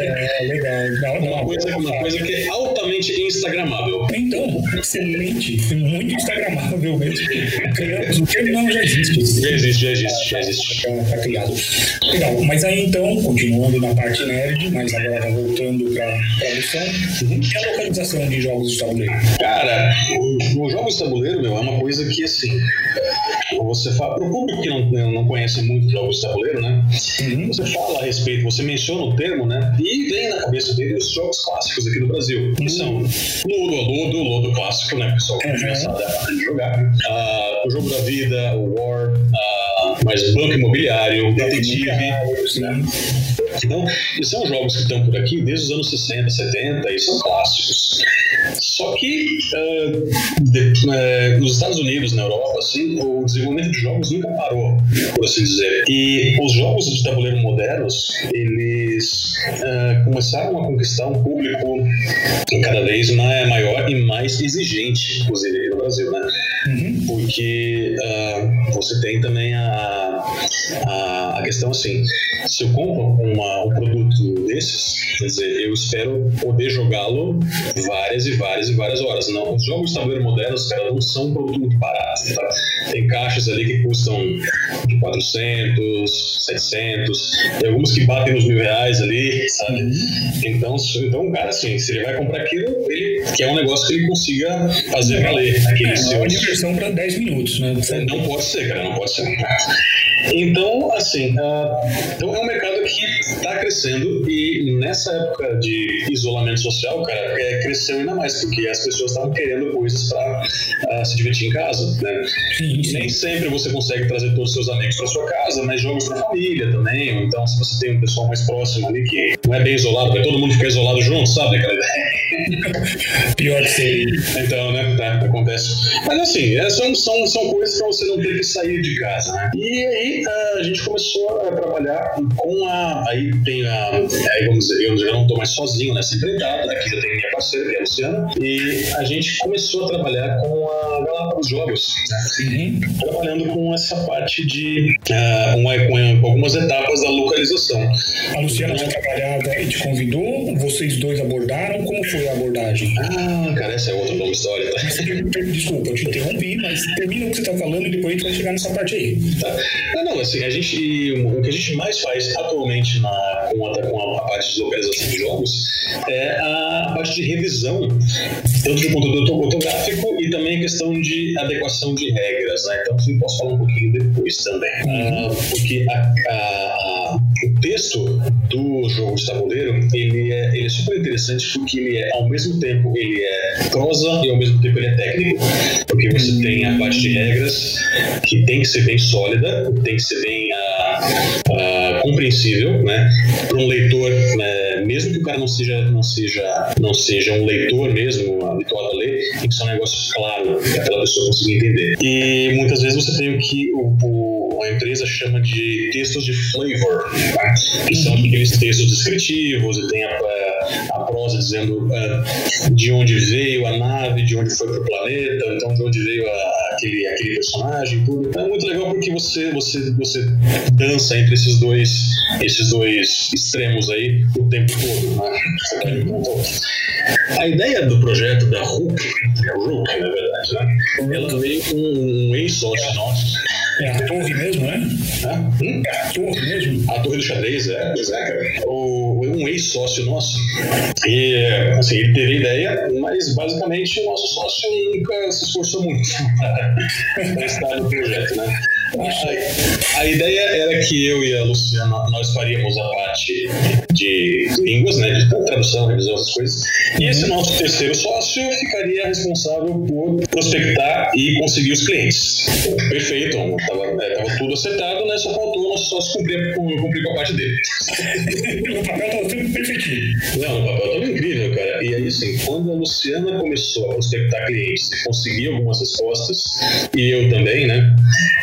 É, legal. Não, uma, não, coisa, uma coisa que é altamente instagramável. Então, excelente. Muito instagramável mesmo. O não já existe. Já existe, já existe, já existe. Tá, tá criado. Legal, mas aí então, continuando na parte nerd, mas agora voltando para a lição, uhum. e a localização de jogos de tabuleiro? Cara, os jogos de tabuleiro, meu, é uma coisa que assim. Você fala, para o público que não, não conhece muito jogos de tabuleiro, né? Uhum. Você fala a respeito, você menciona o termo, né? E vem na cabeça dele os jogos clássicos aqui do Brasil, que são Ludo, Ludo, Ludo clássico, né? O pessoal que uhum. a jogar. Uh, o Jogo da Vida, o War, uh, mais Banco Imobiliário, Detetive. Né? Então, esses são jogos que estão por aqui desde os anos 60, 70 e são clássicos. Só que uh, uh, nos Estados Unidos, na Europa, assim, o desenvolvimento de jogos nunca parou, por assim dizer. E os jogos de tabuleiro modernos, eles uh, começaram a conquistar um público cada vez maior e mais exigente, inclusive no Brasil, né? Uhum. Porque você tem também a, a, a questão assim, se eu compro uma, um produto desses, quer dizer, eu espero poder jogá-lo várias e várias e várias horas. Não, os jogos de tabuleiro modernos, cara, não são um produto muito barato. Tá? Tem caixas ali que custam de 400, 700, tem alguns que batem nos mil reais ali, sabe? Então, então cara, assim, se ele vai comprar aquilo, ele quer um negócio que ele consiga fazer valer. Aquele é, seu... uma diversão para 10 minutos, né? Não pode ser, cara, não pode ser. Então, assim, uh, então é um mercado que está crescendo e nessa época de isolamento social, cara, é, cresceu ainda mais, porque as pessoas estavam querendo coisas para uh, ah, se divertir em casa, né? Sim, sim. Nem sempre você consegue trazer todos os seus amigos para sua casa, mas jogos para família também, ou então se você tem um pessoal mais próximo ali que não é bem isolado, vai todo mundo ficar isolado junto, sabe aquela ideia? Pior que seria. Então, né, tá, acontece. Mas assim, é, são, são, são coisas para você não ter que sair de casa, né? E aí a gente começou a trabalhar com a. Aí tem a. Aí vamos dizer, eu já não estou mais sozinho nessa empreitada, aqui já tem minha parceira, que é a Luciana, e a gente começou a trabalhar com a Galápagos Jogos, né? trabalhando com essa parte de. Uh, uma, com, algumas etapas da localização. A Luciana já trabalhava e te convidou, vocês dois abordaram, como foi abordagem? Ah, cara, essa é outra longa história, tá? Desculpa, eu te interrompi, mas termina o que você está falando e depois a gente vai chegar nessa parte aí. Tá. Não, não, assim, a gente, o que a gente mais faz atualmente na, com, a, com a parte de localização de jogos é a parte de revisão, tanto de conteúdo fotográfico e também a questão de adequação de regras, né? Então, eu posso falar um pouquinho depois também. Uhum. Uh, porque a, a, o texto do jogo de tabuleiro, ele é, ele é super interessante porque ele é, ao mesmo tempo, ele é prosa e ao mesmo tempo ele é técnico. Porque você tem a parte de regras que tem que ser bem sólida, tem que ser bem uh, uh, compreensível, né? Para um leitor, né? mesmo que o cara não seja, não seja, não seja um leitor mesmo habituado a ler, tem que ser um negócio claro para aquela pessoa conseguir entender. E muitas vezes você tem o que o, o, a empresa chama de textos de flavor, tá? que são aqueles textos descritivos e tem a, a prosa dizendo uh, de onde veio a nave, de onde foi para o planeta, então de onde veio a, aquele, aquele personagem, tudo. É muito legal porque você, você, você dança entre esses dois, esses dois extremos aí o tempo todo, né? A ideia do projeto da RUC, é RUC, na verdade, né? Ela veio com um ex-sócio nosso é a torre mesmo, né? Hum? É a torre mesmo? A torre do xadrez, é, pois é, cara. O, um ex-sócio nosso, e assim, ele teve ideia, mas basicamente o nosso sócio nunca se esforçou muito para estar no projeto, né? A, a, ideia era que eu e a Luciana nós faríamos a parte de línguas, né, de tradução, revisão, essas coisas, e esse nosso terceiro sócio ficaria responsável por prospectar e conseguir os clientes. Perfeito, estava é, tudo acertado, né, só faltou o nosso sócio cumprir, cumprir com a parte dele. o papel estava tudo perfeitinho. Não, o papel estava incrível, cara. E aí, assim, quando a Luciana começou a prospectar clientes e conseguir algumas respostas, e eu também, né,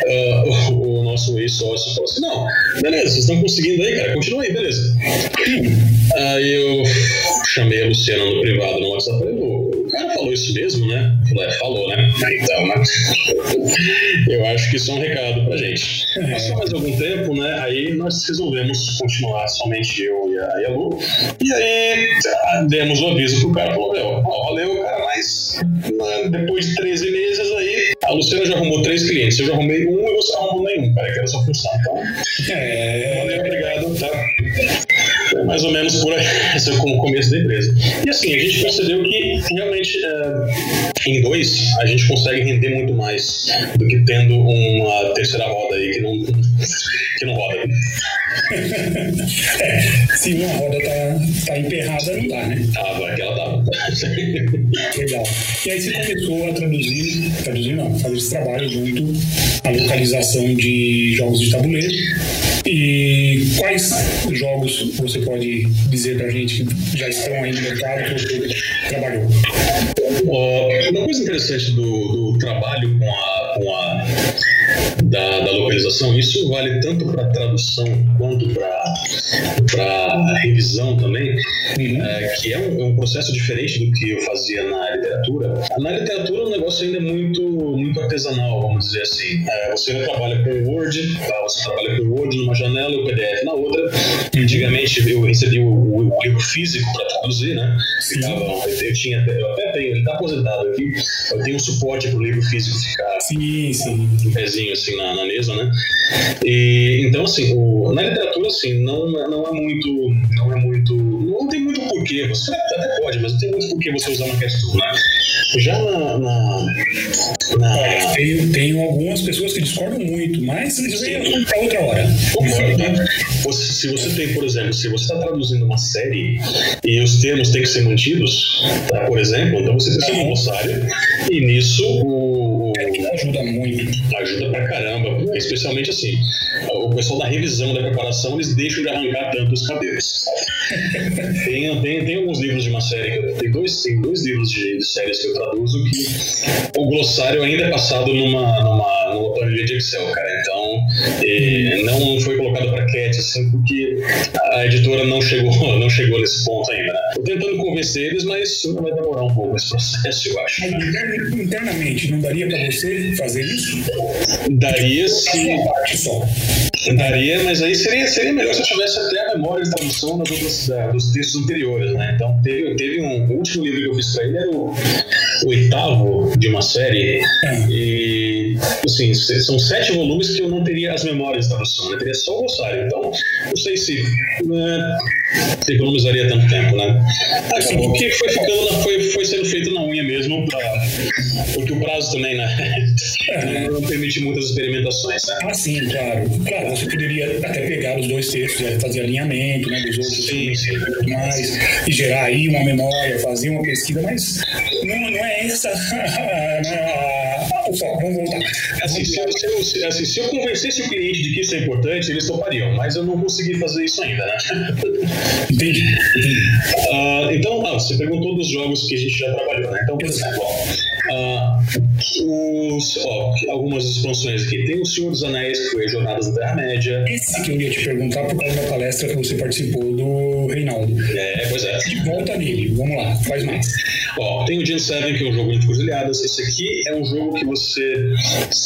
uh, o, o nosso ex-sócio falou assim: não, beleza, vocês estão conseguindo aí, cara, continua aí, beleza. Aí eu chamei a Luciana no privado no WhatsApp e falei: cara falou isso mesmo, né? Falei, é, falou, né? Então, né? eu acho que isso é um recado pra gente. Passou mais algum tempo, né? Aí nós resolvemos continuar somente eu e a, e a Lu. E aí demos o aviso pro cara: falou, meu, ó, valeu, cara, mas né, depois de 13 meses aí, a Luciana já arrumou três clientes. Eu já arrumei um não arrumou nenhum, cara, que era sua função. Então, é... valeu, obrigado, tá? Foi mais ou menos por aí, esse é o começo da empresa. E assim, a gente percebeu que realmente é, em dois a gente consegue render muito mais do que tendo uma terceira roda aí que não, que não roda. é, se uma roda tá, tá emperrada, não dá, né? Tava, aquela tava. Legal. E aí você começou a traduzir, traduzir não, fazer esse trabalho junto à localização de jogos de tabuleiro. E quais jogos você pode dizer pra gente que já estão aí no mercado que você trabalhou? uma coisa interessante do, do trabalho com a, com a da, da, localização, isso vale tanto para tradução quanto para revisão também, uhum. é, que é um, é um, processo diferente do que eu fazia na literatura. Na literatura o negócio ainda é muito, muito artesanal, vamos dizer assim. É, você trabalha com Word, tá? você trabalha com Word numa janela e o PDF na outra. Uhum. Antigamente eu recebi o, o, o livro físico para traduzir, né? Ficava, eu, tinha, eu até tenho, ele está aposentado aqui, eu tenho um suporte para o livro físico ficar sim, sim. em pezinho assim na, na mesa, né? E, então, assim, o, na literatura, assim, não, não é muito. Não é muito. Não tem muito porquê. Você até pode, mas não tem muito porquê você usar uma questão, né? Já na. na, na... É, tenho, tenho algumas pessoas que discordam muito, mas isso é para outra hora. Concordo. Tá? Você, se você tem, por exemplo, se você está traduzindo uma série e os termos têm que ser mantidos, tá, por exemplo, então você precisa de um glossário e nisso o. É, ajuda muito. Ajuda pra caramba. Especialmente assim, o pessoal da revisão da preparação, eles deixam de arrancar tanto os cabelos. tem, tem, tem alguns livros de uma série, tem dois, tem dois livros de, de séries que eu traduzo que o glossário ainda é passado numa, numa, numa planilha de Excel, cara. Então, eh, não foi colocado para cat, assim, porque a editora não chegou, não chegou nesse ponto ainda. Né? Tô tentando convencer eles, mas isso vai demorar um pouco esse processo, eu acho. Mas internamente, não daria para você fazer isso? Daria se. Daria, mas aí seria, seria melhor se eu tivesse até a memória de tradução das outras, da, dos textos anteriores, né? Então teve, teve um. O último livro que eu fiz pra ele era o, o oitavo de uma série. É. E assim, são sete volumes que eu não teria as memórias de tradução, eu teria só o glossário. Então, não sei se. Né, economizaria tanto tempo, né? Acabou que foi ficando, foi, foi sendo feito na unha mesmo, pra, porque o prazo também, né? Não, não permite muitas experimentações, né? Ah, sim, claro. Claro, você poderia até pegar os dois textos, né, fazer alinhamento, né, dos outros sim, sim. mais, e gerar aí uma memória, fazer uma pesquisa, mas não, não é essa né, o Vamos voltar. Assim, se eu, se, eu, assim, se eu convencesse o cliente de que isso é importante, eles topariam, mas eu não consegui fazer isso ainda, né? Entendi. Uh, então, ah, você perguntou dos jogos que a gente já trabalhou, né? Então, por exemplo, uh, os, ó, algumas expansões aqui. Tem o Senhor dos Anéis, que foi Jornadas da Terra-média. Esse que eu ia te perguntar por causa da palestra que você participou do Reinaldo. É, pois é. De volta nele, vamos lá, faz mais. Ó, tem o Gen 7, que é um jogo de cruzilhadas. Esse aqui é um jogo que você.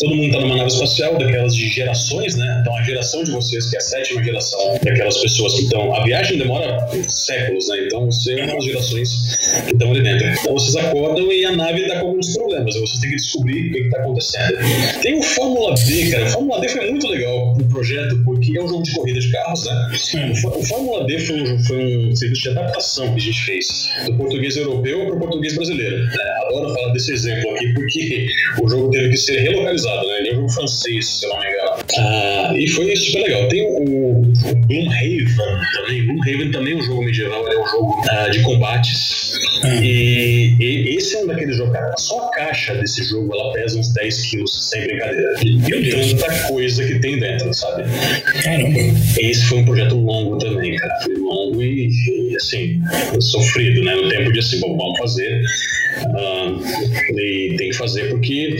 Todo mundo tá numa nave espacial, daquelas de gerações, né? Então a geração de vocês, que é a sétima geração daquelas pessoas que estão. A viagem demora séculos, né? Então você é uma das gerações que estão ali dentro. Então vocês acordam e a nave está com alguns problemas. Vocês têm que descobrir o que está acontecendo. Tem o Fórmula D, cara. O Fórmula D foi muito legal pro projeto, porque é um jogo de corrida de carros, né? O Fórmula D foi um, foi um serviço de adaptação que a gente fez do português europeu para o português brasileiro. É, adoro falar desse exemplo aqui, porque o jogo teve que ser relocalizado, né? Ele é um jogo francês, se não me engano. Ah, e foi super legal. Tem o, o Gloomhaven também. Gloomhaven também é um jogo medieval, é um jogo ah, de combates. E, e, esse é um daqueles jogos, cara, só a caixa desse jogo ela pesa uns 10 quilos, sem brincadeira. De tanta coisa que tem dentro, sabe? Caramba! Esse foi um projeto longo também, cara. Foi longo e, e assim, sofrido, né? No tempo de assim, bom, vamos fazer. Uh, e tem que fazer porque,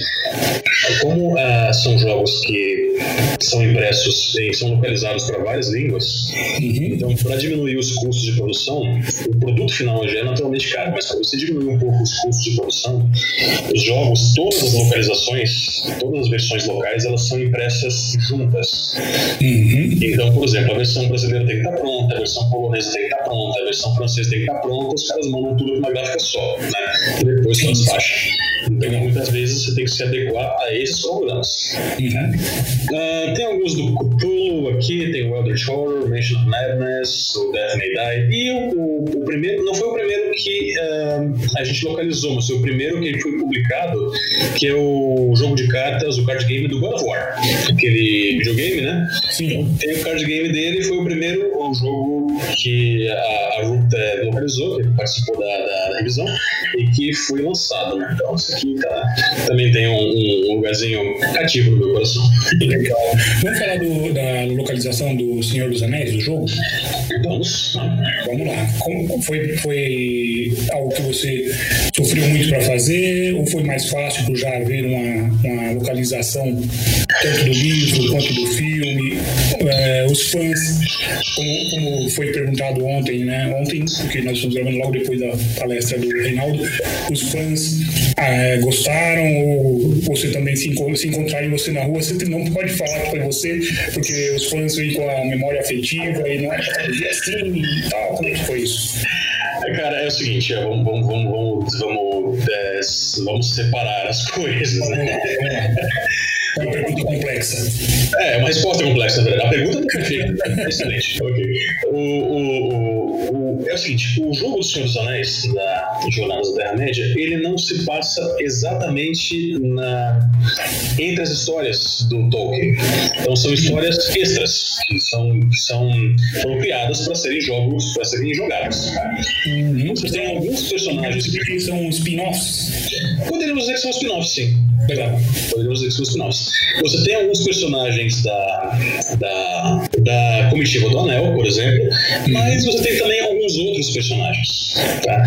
como uh, são jogos que são impressos e são localizados para várias línguas, uhum. então para diminuir os custos de produção, o produto final já é naturalmente caro, mas para você diminuir um pouco os custos de produção, os jogos, todas as localizações, todas as versões locais, elas são impressas juntas. Uhum. Então, por exemplo, a versão brasileira tem que estar pronta, a versão polonesa tem que estar pronta, a versão francesa tem que estar pronta, os caras mandam tudo numa gráfica só, né? E depois só despacha. Então, muitas vezes você tem que se adequar a esses programas. Uhum. Uh, tem alguns do Cthulhu aqui, tem o Eldritch Horror, Mansion of Madness, o Death May Die. E o, o, o primeiro, não foi o primeiro que uh, a gente localizou, mas foi o primeiro que foi publicado, que é o jogo de cartas, o card game do God of War. Aquele videogame, né? Sim. Tem o card game dele, foi o primeiro o jogo que a, a Root é, localizou, que participou da, da, da, revisão, e que foi lançado, né? Então, isso aqui tá, também tem um, um lugarzinho cativo no meu coração. Legal. Vamos falar do, da localização do Senhor dos Anéis, do jogo? Vamos. Vamos lá. Como foi, foi algo que você sofreu muito para fazer, ou foi mais fácil por já haver uma, uma localização tanto do livro quanto do filme? É, os fãs, como, como, foi perguntado ontem, né? Ontem, porque nós estamos gravando logo depois da palestra do Reinaldo, os fãs é, gostaram ou você também se, se encontrar em você na rua, você não pode falar que foi você, porque os fãs vêm com a memória afetiva e não é assim e tal. Como é que foi isso? Cara, é o seguinte, vamos, vamos, vamos, vamos, vamos, é, vamos separar as coisas, né? É uma pergunta complexa. É, uma resposta complexa, na verdade. A pergunta é perfeita. Excelente. Ok. O, o, o, é o seguinte: o jogo do Senhor dos Anéis, da Jornadas da Terra-média, ele não se passa exatamente na, entre as histórias do Tolkien. Então, são histórias extras, que são, que são, foram criadas para serem jogos, para serem jogados. Uhum. Você tem alguns personagens que são spin-offs? Poderíamos dizer que são spin-offs, sim. Legal. Poderíamos dizer que são spin-offs. Você tem alguns personagens da, da, da Comitiva do Anel, por exemplo, mas você tem também alguns outros personagens. Tá?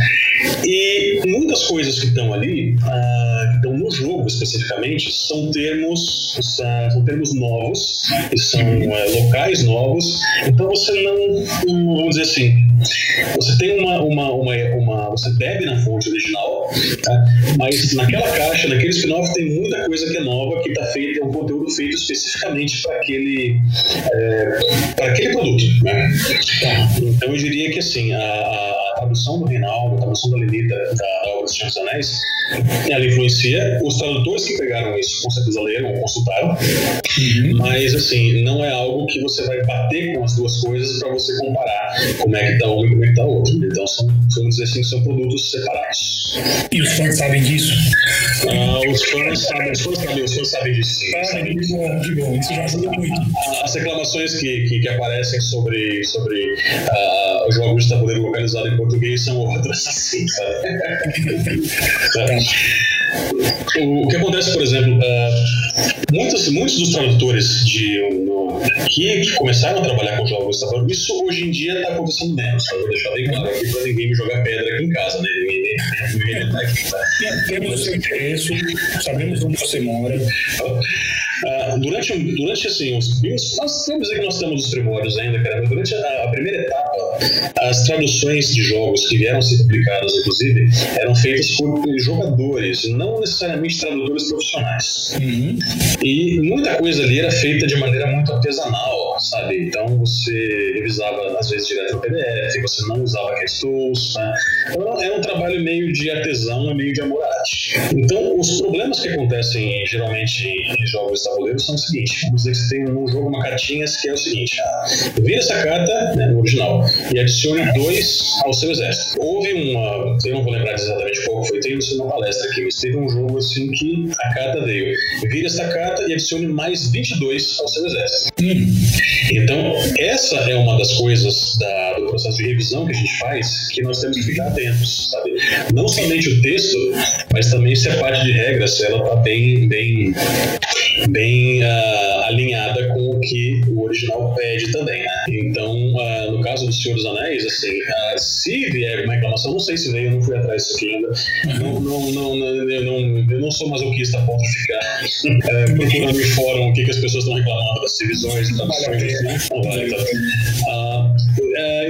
E muitas coisas que estão ali, uh, que estão no jogo especificamente, são termos, são termos novos, que são uh, locais novos. Então você não, vamos dizer assim, você tem uma, uma, uma, uma você bebe na fonte original, tá? mas naquela caixa, naquele spin-off tem muita coisa que é nova, que está feita, é um conteúdo feito especificamente para aquele, é, para aquele produto. Né? Tá. Então eu diria que assim, a, a tradução do Reinaldo, a tradução da Lelita da dos Senhor dos Anéis, ela influencia. Os tradutores que pegaram isso com certeza leram, consultaram, uhum. mas assim, não é algo que você vai bater com as duas coisas para você comparar como é que está um e como é que está outro. Então, são, vamos dizer assim, são produtos separados. E os fãs sabem disso? Ah, os fãs sabem, os fãs sabem, os fãs sabem disso. Sim, sabem. Que bom, que bom, isso já ajuda muito. As reclamações que, que, que aparecem sobre, sobre uh, os jogos de tabuleiro localizado em português são outras, assim, sabe? O que acontece, por exemplo, uh, muitos, muitos dos tradutores de, que, começaram a trabalhar com jogos, isso hoje em dia está acontecendo menos. Tá? Vou deixar bem claro aqui para ninguém me jogar pedra aqui em casa, né? Ninguém, ninguém, ninguém? Temos o seu endereço, sabemos onde você mora. Uh, durante, durante assim, os, nós dizer que nós temos os primórdios ainda, cara, mas durante a, a, primeira etapa, as traduções de jogos que vieram ser publicadas, inclusive, eram feitas por jogadores, não necessariamente tradutores profissionais. Uhum. E muita coisa ali era feita de maneira muito artesanal, sabe? Então você revisava, às vezes, direto no PDF, você não usava aqueles né? Então era um trabalho meio de artesão e meio de amor arte. Então, os problemas que acontecem geralmente em jogos tabuleiro são o seguinte: vamos dizer que você tem no jogo uma cartinha que é o seguinte, ah, vira essa carta né, no original e adicione dois ao seu exército. Houve uma, eu não vou lembrar exatamente qual foi, tem isso numa palestra aqui, mas teve um jogo assim que a carta veio, vira essa carta e adicione mais 22 ao seu exército. Hum. Então, essa é uma das coisas da, do processo de revisão que a gente faz que nós temos que ficar atentos, sabe? Não somente o texto, mas também se a parte de regras ela está bem, bem, bem uh, alinhada com o que o original pede também. Né? Então, uh, no caso do Senhor dos Anéis, assim, uh, se vier uma reclamação, não sei se veio, eu não fui atrás disso aqui ainda. Não, não, não, eu, não, eu não sou masoquista a ponto de ficar uh, procurando em fórum o que, que as pessoas estão reclamando das divisões e traduções. Não vale, tá?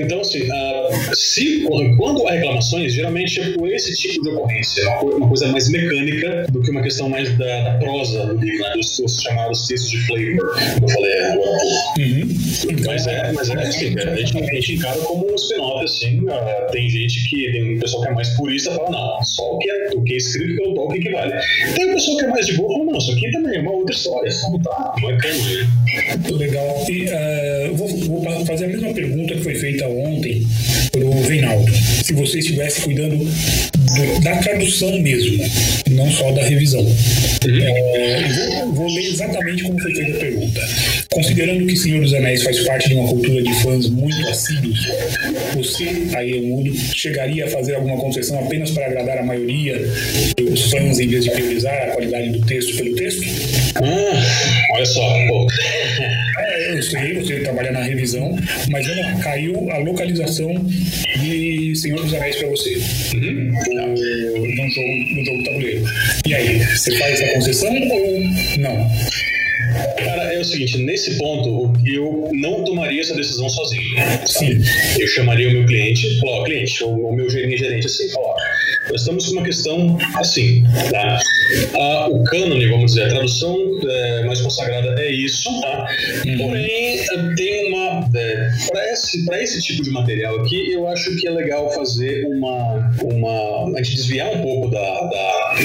É, então, assim, uh, se, quando há reclamações, geralmente é por esse tipo de ocorrência, uma coisa mais mecânica do que uma questão mais da, da prosa do livro, né, dos, dos chamados textos de flavor, eu falei agora há pouco. Uhum. Mas é, mas é assim, a gente, a gente encara como um spin-off, assim, uh, tem gente que, tem um pessoal que é mais purista fala, não, só o que é, o que é escrito pelo Tolkien que vale. Tem um pessoal que é mais de boa fala, não, isso aqui também é uma outra história, não tá, é né? Legal. E uh, vou, vou fazer a mesma pergunta que foi feita ontem pro Reinaldo. Se você estivesse cuidando do, da tradução mesmo, não só da revisão. Uhum. É, vou, vou, ler exatamente como foi feita a pergunta. Considerando que Senhor dos Anéis faz parte de uma cultura de fãs muito assíduos, você, aí eu mudo, chegaria a fazer alguma concessão apenas para agradar a maioria dos fãs em vez de priorizar a qualidade do texto pelo texto? Hum, olha só, pô. Eu sei, você trabalha na revisão, mas olha, caiu a localização de Senhor dos Anéis para você. Uhum. No, jogo, no jogo tabuleiro. E aí, você faz a concessão ou não? Cara, é o seguinte, nesse ponto, eu não tomaria essa decisão sozinho. Sim. Eu chamaria o meu cliente, ó, cliente, ou o meu gerente, gerente assim, ó, nós estamos com uma questão assim, tá? Ah, o cânone, vamos dizer, a tradução é, mais consagrada é isso, tá? Uhum. Porém, tem uma. É, para esse, esse tipo de material aqui, eu acho que é legal fazer uma. uma a gente desviar um pouco da, da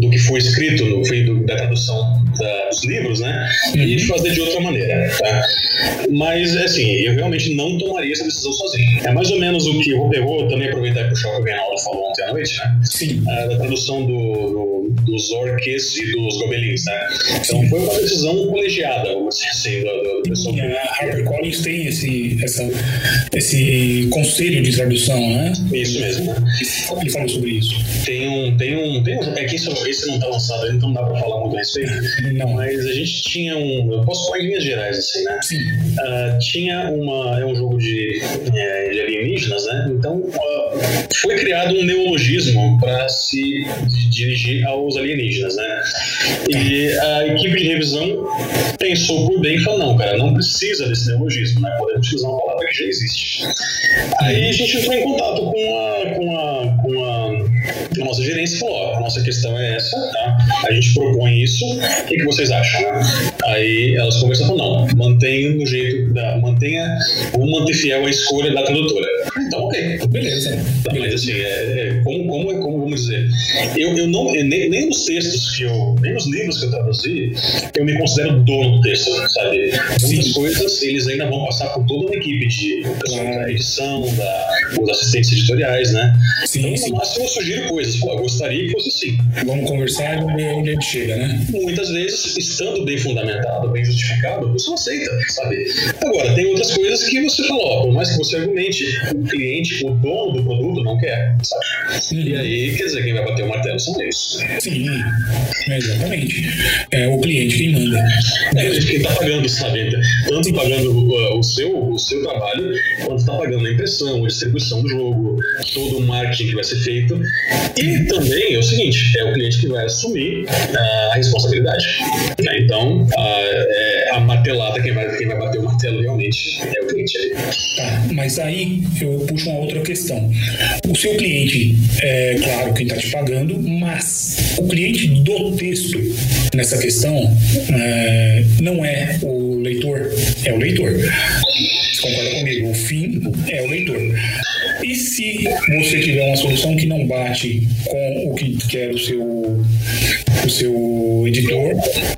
do que foi escrito no fim da tradução da, dos livros, né? Uhum. E fazer de outra maneira, tá? Mas, assim, eu realmente não tomaria essa decisão sozinho. É mais ou menos o que eu vou também aproveitar e puxar o que o Reinaldo falou noite, né? Sim. Ah, da tradução do, do, dos orques e dos gobelins, né? Então foi uma decisão colegiada, vamos dizer assim, do, do pessoal. E a HarperCollins tem esse, essa, esse conselho de tradução, né? Isso mesmo, né? Ele falou sobre isso. Tem um, tem um, tem um é que isso, esse não tá lançado, então não dá pra falar muito a respeito. Não. Mas a gente tinha um, eu posso falar em linhas gerais, assim, né? Sim. Uh, tinha uma, é um jogo de, é, de alienígenas, né? Então uh, foi criado um neologismo para se dirigir aos alienígenas, né? E a equipe de revisão pensou por bem e falou, não, cara, não precisa desse neologismo, né? Podemos utilizar uma palavra que já existe. Aí a gente entrou em contato com a, com a, com a, a nossa gerência e falou, ó, a nossa questão é essa, tá? A gente propõe isso, o que, que vocês acham? Aí elas conversaram, não, mantenha no jeito, da, mantenha, vamos manter fiel à escolha da tradutora. Então, ok. Beleza. Tá, mas assim, é, é, como, como, é, como vamos dizer, eu, eu não, nem, nem nos textos que eu, nem nos livros que eu traduzi, eu me considero dono do texto, sabe? Muitas coisas eles ainda vão passar por toda uma equipe de da edição, da, os assistentes editoriais, né? Sim, então, sim. no máximo eu sugiro coisas, pô, eu gostaria que fosse assim. Vamos conversar e ver onde a gente chega, né? Muitas vezes, estando bem fundamentado, bem justificado, a pessoa aceita, sabe? Agora, tem outras coisas que você falou, por mais que você argumente, cliente, o dono do produto não quer, sabe? E aí, quer dizer, quem vai bater o martelo são eles. Sim, exatamente. É o cliente quem manda. É quem está pagando, sabe? Tanto pagando uh, o, seu, o seu trabalho, quanto está pagando a impressão, a distribuição do jogo, todo o marketing que vai ser feito. E também é o seguinte, é o cliente que vai assumir uh, a responsabilidade. Né? Então, uh, é a martelada, quem vai, quem vai bater o martelo realmente é o cliente ali. Tá, mas aí eu puxo uma outra questão. O seu cliente é, claro, quem está te pagando, mas o cliente do texto nessa questão é, não é o leitor, é o leitor. Você concorda comigo? O fim é o leitor. E se você tiver uma solução que não bate com o que quer o seu, o seu editor,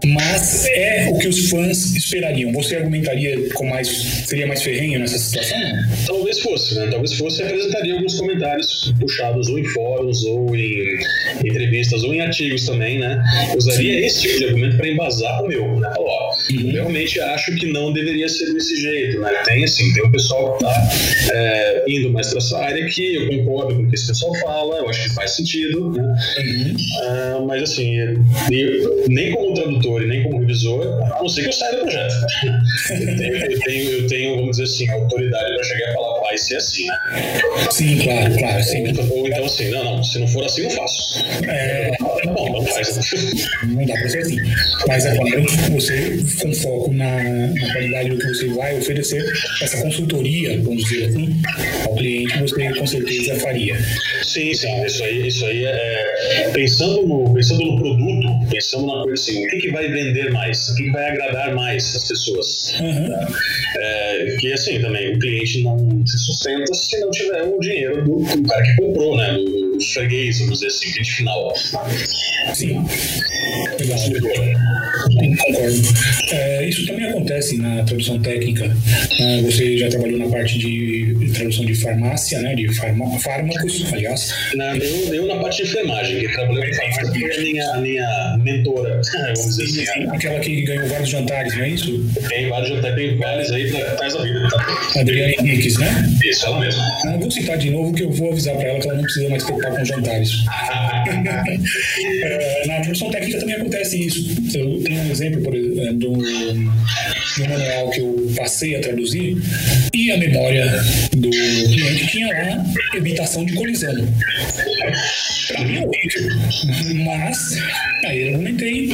mas é o que os fãs esperariam, você argumentaria com mais. seria mais ferrenho nessa situação? Talvez fosse, né? Talvez fosse apresentaria alguns comentários puxados ou em fóruns, ou em entrevistas, ou em artigos também, né? Eu usaria Sim. esse tipo de argumento para embasar o meu, né? Ó, uhum. realmente acho que não deveria ser desse jeito, né? Tem assim, tem o pessoal que tá é, indo mais para essa área que eu concordo com o que esse pessoal fala, eu acho que faz sentido, né? Uhum. Uh, mas assim, eu, nem como tradutor e nem como revisor, a não ser que eu saia do projeto. eu, tenho, eu, tenho, eu tenho, vamos dizer assim, autoridade para chegar e falar vai ser assim, né? Sim, claro, claro. Sim. Ou, ou então assim, não, não, se não for assim, não faço. É, Bom, não dá para ser assim. Mas é claro que você, com foco na, na qualidade do que você vai oferecer, essa consultoria, vamos dizer assim, ao cliente, você com certeza faria. Sim, sim, isso aí, isso aí é pensando no, pensando no produto, pensando na coisa assim, o que, que vai vender mais, o que, que vai agradar mais as pessoas. Uhum. É, que assim também o cliente não se sustenta se não tiver o dinheiro do, do cara que comprou, né? Do, do freguês, vamos dizer assim, cliente final. Sim. Legal. Sim, concordo. É, isso também acontece na tradução técnica. Ah, você já trabalhou na parte de tradução de farmácia, né? De farma, fármacos, aliás. Na, eu, eu na parte de enfermagem, que trabalhei com farmácia, foi a minha, a minha mentora, vamos dizer assim. Sim, Aquela que ganhou vários jantares, não é isso? Tem vários, até tem vários aí pra trás da vida. Tá? Adriana Henriques, né? Isso, ela mesma. Ah, vou citar de novo que eu vou avisar para ela que ela não precisa mais preocupar com jantares. É, na tradução técnica também acontece isso. Eu tenho um exemplo, por do, do manual que eu passei a traduzir e a memória do cliente tinha lá evitação de colisão. Pra mim é horrível. Mas aí eu argumentei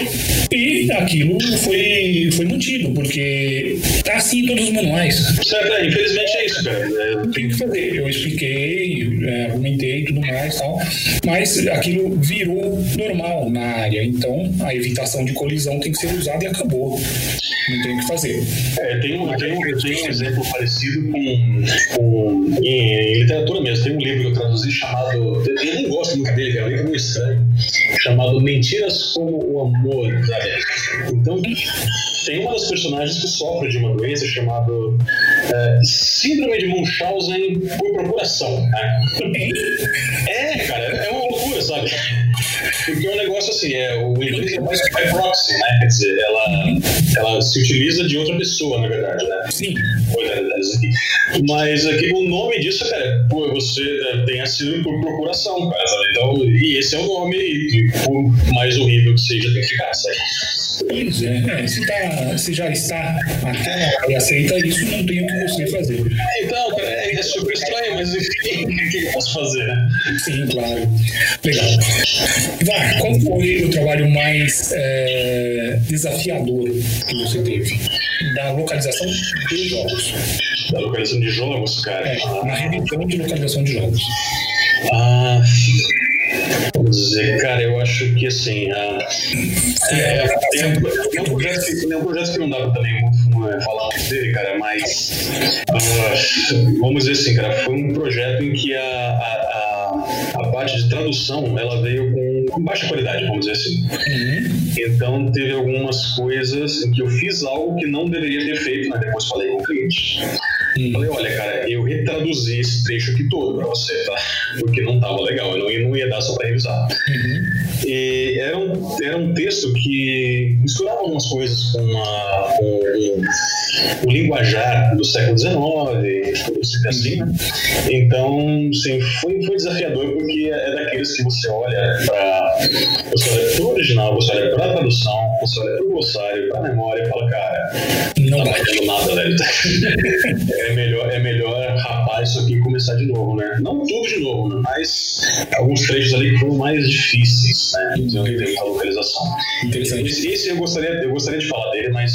e aquilo foi, foi mantido, porque tá assim em todos os manuais. Certo, é, infelizmente é isso, cara. É, Tem que fazer. Eu expliquei, é, argumentei e tudo mais tal, mas aquilo virou normal na área. Então a evitação de colisão tem que ser usada e acabou. Não tem o que fazer. É, tem um, tem um, tem um exemplo parecido com, com em, em literatura mesmo. Tem um livro que eu traduzi chamado. Eu nem gosto muito dele, é um livro estranho. Chamado Mentiras como o Amor? Então, tem uma das personagens que sofre de uma doença chamada é, Síndrome de Munchausen por procuração. Né? É, cara, é uma loucura, sabe? Porque é um negócio assim, é, o inglês é mais by proxy, né? Quer dizer, ela, ela se utiliza de outra pessoa, na verdade, né? Sim. Mas aqui, o nome disso, cara, é, pô, você é, tenha sido por procuração, cara. sabe? Então, e esse é o nome, e por mais horrível que seja, tem que ficar, sabe? Pois é, é, se, tá, se já está até e aceita isso, não tem o que você fazer. Então, cara, é, é super estranho, mas enfim, o que eu posso fazer, né? Sim, claro. Legal. Ivar, qual foi o trabalho mais é, desafiador que você teve? Da localização de jogos. Da localização de jogos, cara. É, na revisão de localização de jogos. Ah, dizer, cara, eu acho que assim. Ah, é, tem, um, um projeto, que- um projeto que não dá pra também muito é, falar muito dele, cara, mas. ah, vamos dizer assim, cara, foi um projeto em que a, a, a, a parte de tradução ela veio com, baixa qualidade, vamos dizer assim. Então teve algumas coisas em que eu fiz algo que não deveria ter feito, mas depois falei com o cliente. Falei, olha, cara, eu retraduzi esse trecho aqui todo pra você, tá? Porque não tava legal, eu não ia, não ia dar só pra revisar. E era um, era um texto que misturava algumas coisas com, a, com o, o linguajar do século XIX, assim, né? Então, sim, foi, foi desafiador porque é daqueles que você olha para você olha pro original, você olha pra tradução, você olha pro glossário, pra memória e fala, cara, Não tá vai. valendo nada, velho. é melhor, é melhor isso aqui e começar de novo, né? Não tudo de novo, né? Mas alguns trechos ali que foram mais difíceis, né? Em termos da localização. Interessante. Esse, esse eu gostaria, eu gostaria de falar dele, mas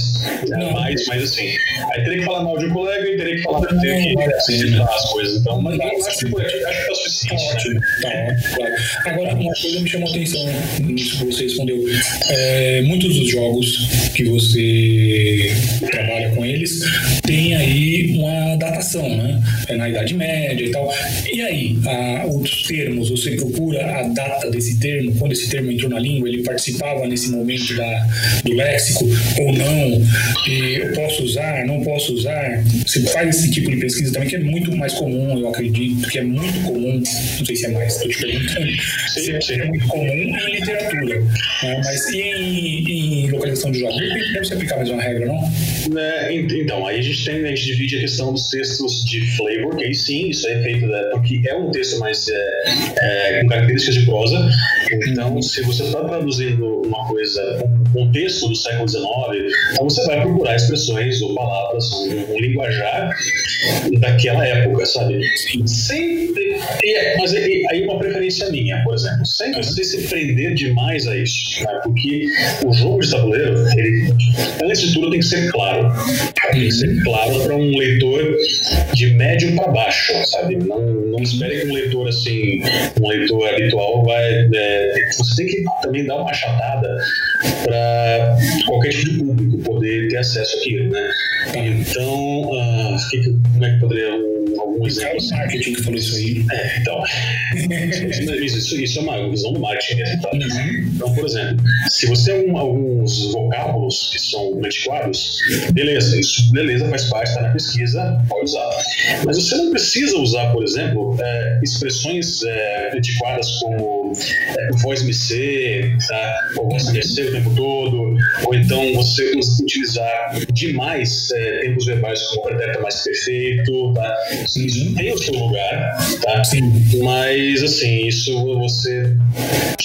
é, Não. mais, mas assim, aí teria que falar mal de um colega e teria que falar teria que vale a pena. citar as coisas. Então, mas Não, acho que acho que tá Tá suficiente. né? ótimo, tá ótimo, claro. Agora, uma coisa me chamou a atenção nisso que você respondeu. É, muitos dos jogos que você trabalha com eles têm aí uma datação, né? É na Idade Média e tal. E aí, a, os termos, você procura a data desse termo, quando esse termo entrou na língua, ele participava nesse momento da, do léxico ou não? E eu posso usar, não posso usar? Você faz esse tipo de pesquisa também, que é muito mais comum, eu acredito, que é muito comum, não sei se é mais, estou te perguntando, se é, sim. é muito comum em literatura, né? mas e em, em localização de jogos? Deve se aplicar a mesma regra, não? É, en- então, aí a gente tem, a gente divide a questão dos textos de flavor, aí sim, isso é feito, né, porque é um texto mais é, é, com características de prosa. Então, se você está traduzindo uma coisa, um contexto do século XIX, então você vai procurar expressões ou palavras, um, um linguajar daquela época, sabe? Sempre. E, mas aí uma preferência minha, por exemplo, sem você se prender demais a isso, né? porque o jogo de tabuleiro, ele, antes de tudo, tem que ser claro. Tem que ser claro para um leitor de médio para baixo, sabe? Não, não espere que um leitor assim, um leitor habitual vai. É, você tem que também dar uma achatada para qualquer tipo de público poder ter acesso àquilo, né? Então, uh, como é que poderia um, algum exemplo? É o marketing que falou isso aí. É, então. isso, isso é uma visão do marketing Tá? Uhum. Então, por exemplo, se você tem alguns vocábulos que são antiquados, beleza, isso beleza, faz parte, está na pesquisa, pode usar. Mas você não precisa usar, por exemplo, é, expressões é, antiquadas como é, voz ser, tá? ou voz ser o tempo todo, ou então você utilizar demais é, tempos verbais como pretérito mais perfeito, tá? Isso tem o seu lugar, tá? Sim. Mas, assim, isso você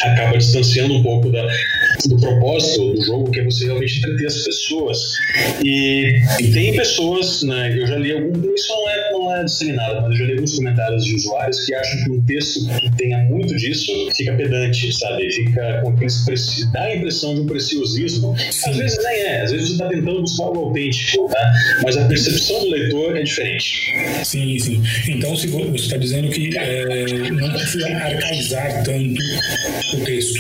acaba distanciando um pouco da, do propósito do jogo, que é você realmente entreter as pessoas. E, e tem pessoas, né, eu já li algum, isso não é, não é disseminado, mas eu já li alguns comentários de usuários que acham que um texto que tenha muito disso fica pedante, sabe? Fica com dá a impressão de um preciosismo. Às vezes nem é, às vezes você está tentando buscar algo autêntico, tá? Mas a percepção do leitor é diferente. Sim, sim. Então se você está dizendo que é, não precisa arcaizar tanto o texto.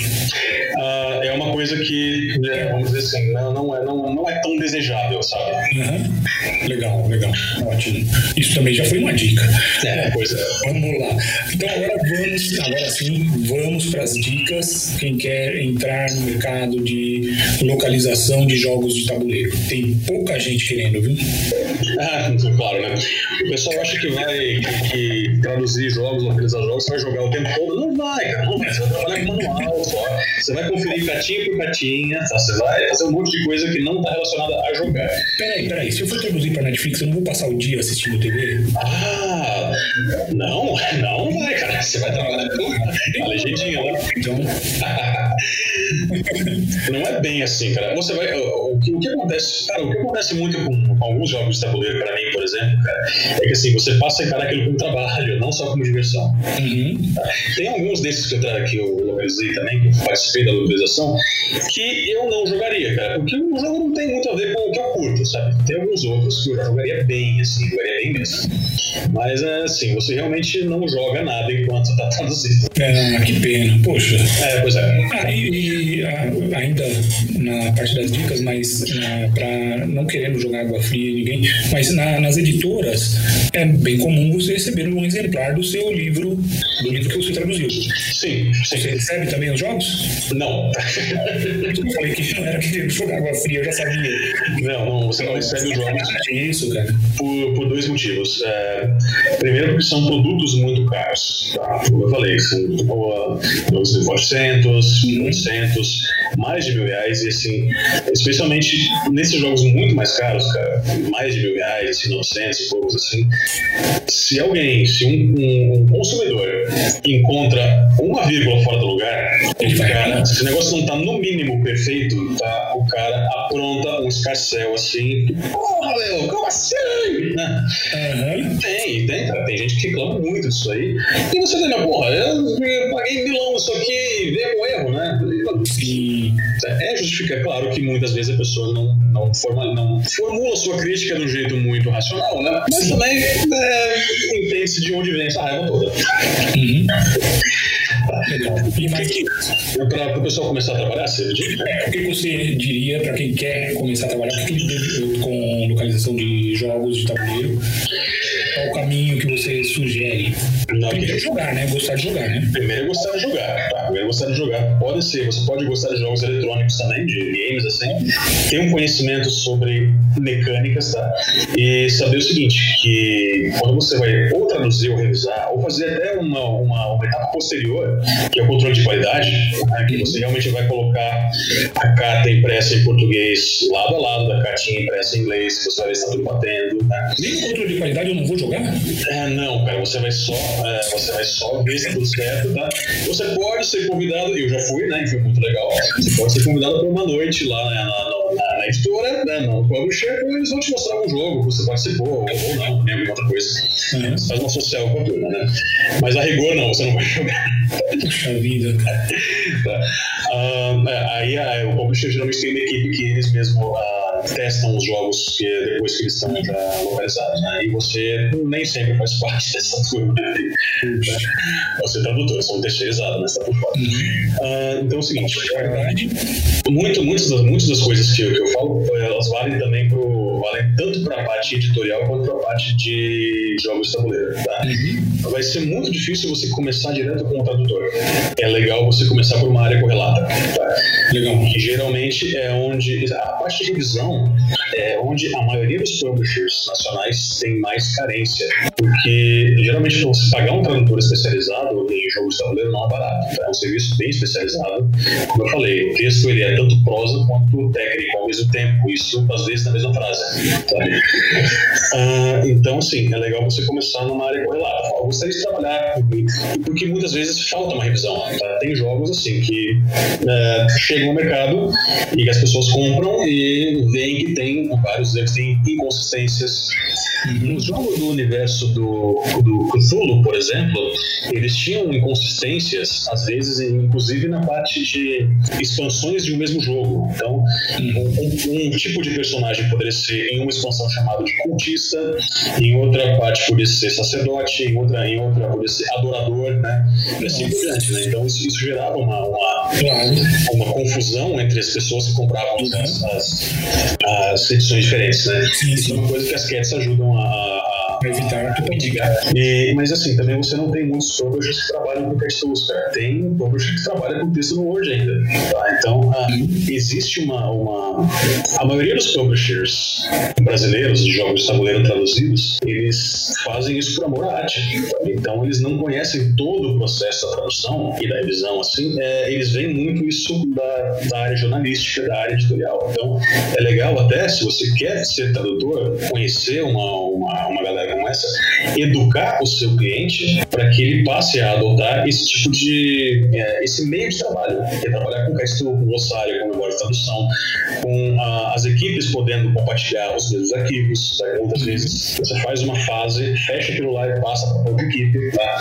Uh, é uma coisa que, né, vamos dizer assim, não, não, é, não, não é tão desejável, sabe? Uhum. Legal, legal. Ótimo. Isso também já foi uma dica. É, pois é. Vamos lá. Então agora vamos, agora sim, vamos para as dicas. Quem quer entrar no mercado de localização de jogos de tabuleiro. Tem pouca gente querendo, viu? Ah, claro, né? O pessoal acha que vai que traduzir jogos, localizar jogos, você vai jogar o tempo todo. Não vai, cara. Não. Você vai trabalhar com manual só. Você vai conferir catinha por catinha, tá? você vai fazer um monte de coisa que não está relacionada a jogar. Peraí, peraí. Se eu for traduzir para Netflix, eu não vou passar o dia assistindo TV? Ah, não, não vai, cara. Você vai trabalhar com a legendinha. Né? Então. não é bem assim, cara. Você vai. O que, o que acontece, cara, o que acontece muito com, com alguns jogos de tabuleiro, para mim, por exemplo, cara, é que assim, você passa a encarar aquilo como trabalho, não só como diversão. Uhum. Tem alguns desses que eu, que eu localizei também, que eu participei da localização, que eu não jogaria, cara, porque o jogo não tem muito a ver com o que eu curto, sabe? Tem alguns outros que eu jogaria bem, assim, jogaria bem mesmo. Mas é assim, você realmente não joga nada enquanto está traduzindo. É, que pena, poxa. É, pois é. Ah, e, e a, ainda na parte das dicas, mas para não querendo jogar água fria ninguém, mas na, nas editoras é bem comum você receber um exemplar do seu livro, do livro que você traduziu. Sim. sim. Você recebe também os jogos? Não. Eu falei que não era que jogar água fria, eu já sabia. Não, não você não recebe os jogos. Isso, cara. Por, por dois motivos. É, primeiro, porque são produtos muito caros. Tá? Como eu falei, são uh, 400, 800, mais de mil reais. E assim, especialmente nesses jogos muito mais caros, cara, mais de mil reais, assim, 900 e poucos, assim. Se alguém, se um, um, um consumidor encontra uma vírgula fora do lugar, ele cara, se o negócio não tá no mínimo perfeito, tá? O cara apronta um escarcel assim. Porra, meu, como assim? Né? Uhum. Tem, tem, cara. Tem gente que reclama muito disso aí. E você tem, porra, eu, eu paguei milão isso aqui, veio um erro, né? Sim. É justificar, claro que muitas vezes a pessoa não, não, forma, não formula sua crítica de um jeito muito racional, né? Mas Sim. também é, entende-se de onde vem essa raiva toda. Uhum. Que para o pessoal começar a trabalhar, é, o que você diria para quem quer começar a trabalhar com localização de jogos de tabuleiro? Qual o caminho que você sugere? Não, Primeiro é jogar, né? Gostar de jogar, né? Primeiro é gostar de jogar, tá? Primeiro é gostar de jogar. Pode ser, você pode gostar de jogos eletrônicos também, de games, assim. Ter um conhecimento sobre mecânicas, tá? E saber o seguinte, que quando você vai ou traduzir ou revisar, ou fazer até uma, uma, uma etapa posterior, que é o controle de qualidade, né? que você realmente vai colocar a carta impressa em português lado a lado da cartinha impressa em inglês, que você vai ver se está tudo batendo. Né? Nem controle de qualidade eu não vou jogar? É, não, cara, você vai só, é, você vai só ver se tudo certo, tá? Você pode ser convidado, eu já fui, né? Foi muito legal. Você pode ser convidado para uma noite lá né, na, na, na, editora, né? No publisher, eles vão te mostrar um jogo que você participou, ou, ou não, nem alguma outra coisa. Uhum. Você faz uma social com a turma, né? Mas a rigor não, você não vai jogar. Puxa vida. tá. Uh, aí uh, o publisher geralmente tem uma equipe que eles mesmos uh, testam os jogos que, depois que eles estão localizados, né? E você nem sempre faz parte dessa turma. Né? Você é tradutor, você é um terceirizado, mas está por fora. Uhum. então é o seguinte, muito, muitas, das, muitas das coisas que eu, que eu falo, elas valem também pro, valem tanto para a parte editorial quanto para a parte de jogos de tabuleiro. Tá? Uhum. Vai ser muito difícil você começar direto com o tradutor. É legal você começar por uma área correlata. Tá? Legal. Que geralmente é onde a parte de revisão home. É onde a maioria dos publishers nacionais tem mais carência, porque geralmente você pagar um tradutor especializado em jogos de tabuleiro não é barato. Tá? É um serviço bem especializado. Como eu falei, o texto ele é tanto prosa quanto técnico ao mesmo tempo. Isso às vezes na mesma frase. Tá? Uh, então, sim, é legal você começar numa área correlata. Eu gostaria de trabalhar, porque muitas vezes falta uma revisão. Tá? Tem jogos assim que uh, chegam no mercado e as pessoas compram e veem que tem vários erros, tem inconsistências. Uhum. Os jogos do universo do, do Cthulhu, por exemplo, eles tinham inconsistências, às vezes, inclusive na parte de expansões de um mesmo jogo. Então, um, um, tipo de personagem poderia ser em uma expansão chamado de cultista, em outra parte poderia ser sacerdote, em outra, em outra poderia ser adorador, né? E assim por diante, né? Então, isso, isso gerava uma, uma, uma confusão entre as pessoas que compravam as, as, as, edições diferentes, né? Sim, sim. Isso é uma coisa que as cats ajudam a evitar E, mas assim, também você não tem muitos publishers que trabalham com textos, cara. Tem um publisher que trabalha com texto no Word ainda. Tá? Então, ah, existe uma, uma. A maioria dos publishers brasileiros de jogos de tabuleiro traduzidos, eles fazem isso por amor à arte. Tá? Então, eles não conhecem todo o processo da tradução e da revisão, assim. É, eles veem muito isso da, da área jornalística, da área editorial. Então, é legal até, se você quer ser tradutor, conhecer uma, uma, uma galera como essa, educar o seu cliente para que ele passe a adotar esse tipo de é, esse meio de trabalho, que é trabalhar com texto, com glossário, com memória de tradução, com a, as equipes podendo compartilhar os mesmos arquivos. Tá? Muitas vezes você faz uma fase, fecha aquilo lá e passa para outra equipe, tá?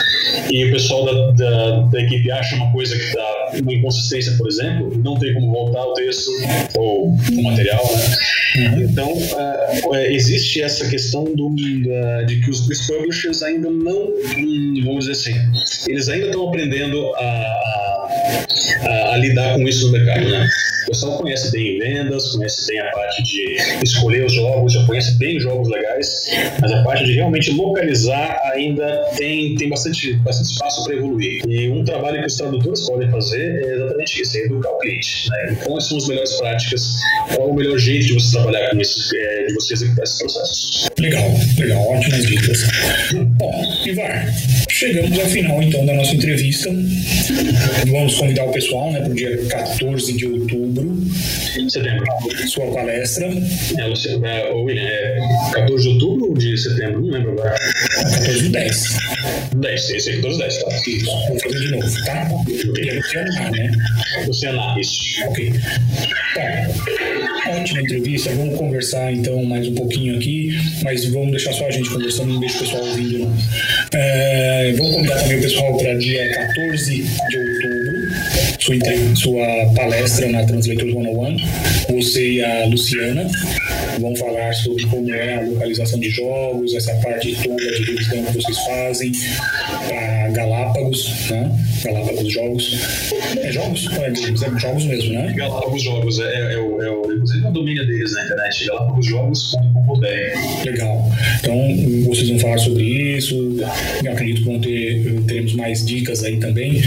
e o pessoal da, da, da equipe acha uma coisa que dá uma inconsistência, por exemplo, não tem como voltar o texto ou o material, né? Uhum. Então, uh, existe essa questão do, da, de que os, os publishers ainda não, hum, vamos dizer assim, eles ainda estão aprendendo a, a, a, lidar com isso no mercado, né? O pessoal conhece bem vendas, conhece bem a parte de escolher os jogos, já conhece bem os jogos legais, mas a parte de realmente localizar ainda tem, tem bastante, bastante espaço para evoluir. E um trabalho que os tradutores podem fazer é exatamente isso, é educar o cliente. Né? Quais são as melhores práticas, qual é o melhor jeito de você trabalhar com isso, é, de você executar esses processos. Legal, legal, ótimas dicas. Bom, Ivar, chegamos ao final então da nossa entrevista. Vamos convidar o pessoal né, para o dia 14 de outubro Setembro. Sua palestra. É, Luciano, é, William, é 14 de outubro ou de setembro? Não lembro agora. 14 de 10. 10, esse é 14 de 10, tá? Isso, vou fazer de novo, tá? E é Luciano, né? Luciano, isso. Ok. Tá. Ótima entrevista, vamos conversar então mais um pouquinho aqui, mas vamos deixar só a gente conversando, não deixa o pessoal ouvindo não. É, vamos convidar também o pessoal para dia 14 de outubro, sua, sua palestra na Translators 101. Você e a Luciana vão falar sobre como é a localização de jogos, essa parte toda de revisão que vocês fazem para Galápagos, né? Galápagos Jogos. É jogos? É, é jogos mesmo, né? Galápagos Jogos, é, é, é, o, é o, inclusive é o domínio deles na internet, galápagosjogos.com.br. Legal. Então, vocês vão falar sobre isso, eu acredito que vão ter, teremos mais dicas aí também.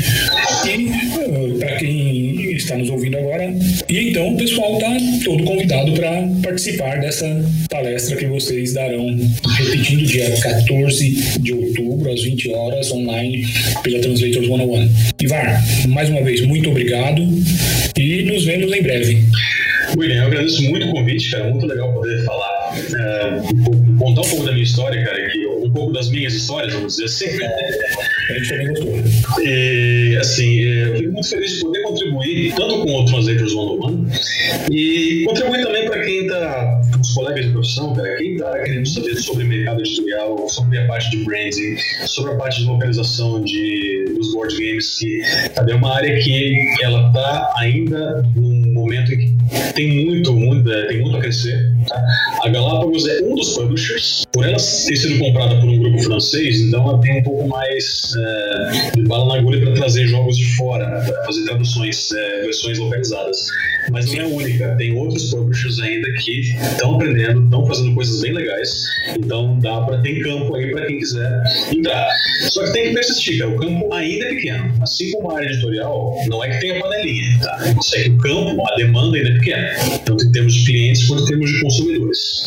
E, uh, para quem está nos ouvindo agora, e então o pessoal está todo convidado para participar dessa palestra que vocês darão, repetindo, dia 14 de outubro, às 20 horas, online, pela Translators 101. Ivar, mais uma vez, muito obrigado e nos vemos em breve. William, eu agradeço muito o convite, cara. Muito legal poder falar, é, contar um pouco da minha história, cara. Que um pouco das minhas histórias, vamos dizer assim. A gente também gostou. E, assim, eu fico muito feliz de poder contribuir tanto com o Translators One One e contribuir também para quem está, os colegas de profissão, cara, quem está querendo saber sobre mercado editorial, sobre a parte de branding, sobre a parte de localização de, dos board games, que sabe, é uma área que ela está ainda num momento em que tem muito, muito, é, tem muito a crescer. Tá? A Galápagos é um dos publishers, por ela ter sido comprada por um grupo francês, então ela tem um pouco mais é, de bala na agulha para trazer jogos de fora, para fazer traduções, é, versões localizadas. Mas não é única, tem outros publishers ainda que estão aprendendo, estão fazendo coisas bem legais, então dá para ter campo aí para quem quiser entrar. Só que tem que persistir, cara. o campo ainda é pequeno. Assim como a área editorial, não é que tenha panelinha, tá? Só que o campo, a demanda ainda é pequena, tanto em termos de clientes quanto em termos de consumidores.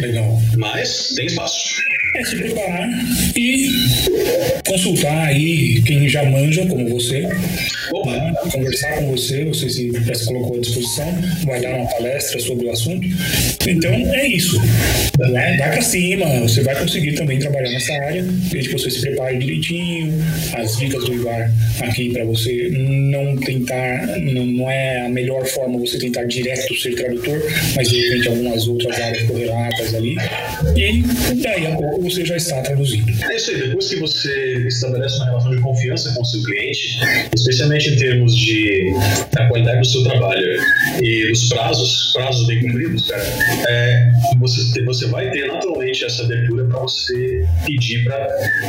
Legal. Mas tem espaço. É se preparar e consultar aí quem já manja, como você, né? conversar com você, você se, se colocou à disposição, vai dar uma palestra sobre o assunto. Então é isso. Vai, vai para cima, você vai conseguir também trabalhar nessa área, desde que você se prepare direitinho, as dicas do Ivar aqui para você não tentar, não, não é a melhor forma você tentar direto ser tradutor, mas de repente algumas outras áreas correlatas ali. E daí a pouco você já está traduzindo. É isso aí, depois que você estabelece uma relação de confiança com o seu cliente, especialmente em termos de da qualidade do seu trabalho e dos prazos, prazos bem cumpridos, cara, é, você, você vai ter naturalmente essa abertura para você pedir para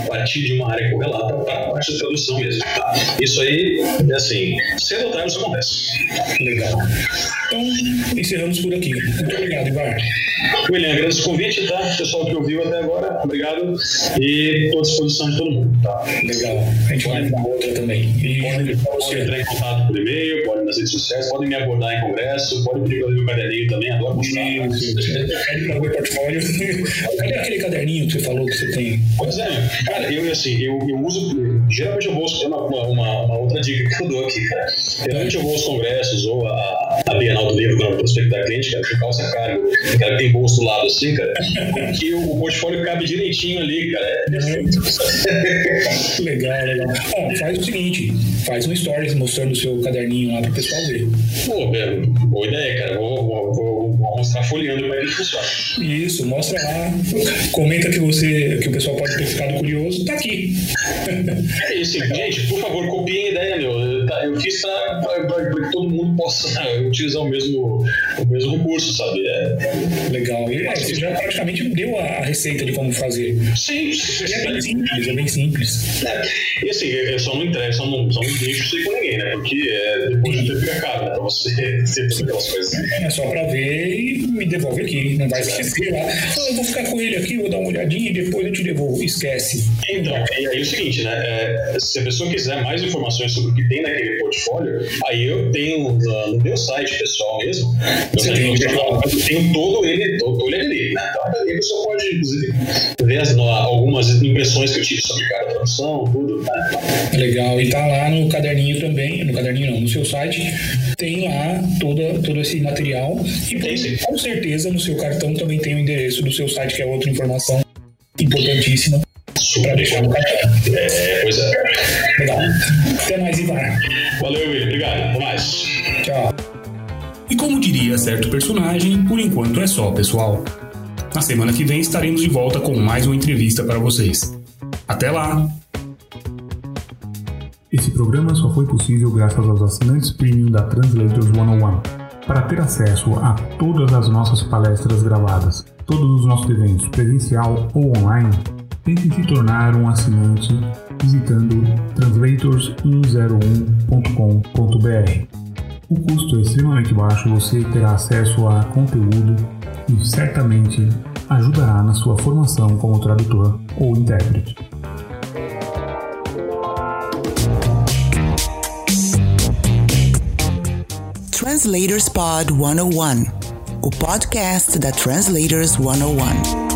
partir de uma área correlata para a parte da tradução mesmo. Tá? Isso aí, é assim, cedo ou tarde isso acontece. Legal. Então, encerramos por aqui. Muito obrigado, Ivar. William, agradeço o convite, tá? Pessoal que ouviu até agora, obrigado. E estou à disposição de todo mundo, tá? Legal. A gente vai dar outra também. E Pode, pode entrar em contato por e-mail, pode nas redes sociais, podem me abordar em congresso, pode pedir para ler meu caderninho também, adoro mostrar. Pede para ver portfólio. Cadê aquele caderninho que você falou que você tem? Pois é, cara, eu assim, eu, eu uso. Geralmente eu vou. É uma, uma, uma, outra dica que eu dou aqui, cara. Geralmente eu vou aos congressos ou a, a Bienal do Livro, quando eu prospectar cliente, cara, com calça cargo, cara que tem bolso do lado assim, cara, que o, o portfólio cabe direitinho ali, cara. É perfeito. legal, legal. Ó, faz o seguinte: faz um stories mostrando o seu caderninho lá para o pessoal ver. Pô, velho, boa ideia, cara. Vou, vou, vou, vou mostrar folheando como é que funciona. Isso, mostra lá. Comenta que você, que o pessoal pode ter ficado curioso. Tá aqui. É isso, gente, por favor, copiem a ideia, meu. Eu, fiz para que todo mundo possa utilizar o mesmo, o mesmo recurso, sabe? É, Legal. E é, você já praticamente deu a receita de como fazer. sim, é bem simples, é bem simples. É, e assim, eu só não entrego, só não, só não deixo isso aí com ninguém, né? Porque é, depois de ter fica caro, né? Pra você ter aquelas coisas. É só pra ver e me devolve aqui. Não vai esquecer lá. Ah, eu vou ficar com ele aqui, vou dar uma olhadinha e depois eu te devolvo. Esquece. Então, e aí é o seguinte, né? É, se a pessoa quiser mais informações sobre o que tem naquele portfólio, aí eu tenho no, no meu site pessoal mesmo, eu tenho todo ele, todo, todo ele ali, né? Então aí a pessoa pode, inclusive, ver as, algumas impressões que eu tive sobre cada tradução, tudo, né? Legal. E tá lá no caderninho também, no caderninho não, no seu site, tem lá toda, todo esse material. E Tem com certeza no seu cartão também tem o endereço do seu site, que é outra informação importantíssima no cartão. É, pois é. Legal. Até mais, Ivar. Valeu, Will. Obrigado. Até mais. Tchau. E como diria certo personagem, por enquanto é só, pessoal. Na semana que vem estaremos de volta com mais uma entrevista para vocês. Até lá! Esse programa só foi possível graças aos assinantes premium da Translators 101. Para ter acesso a todas as nossas palestras gravadas, todos os nossos eventos presencial ou online, tente se tornar um assinante visitando translators101.com.br. O custo é extremamente baixo, você terá acesso a conteúdo e certamente ajudará na sua formação como tradutor ou intérprete. Translators Pod 101, o podcast da Translators 101.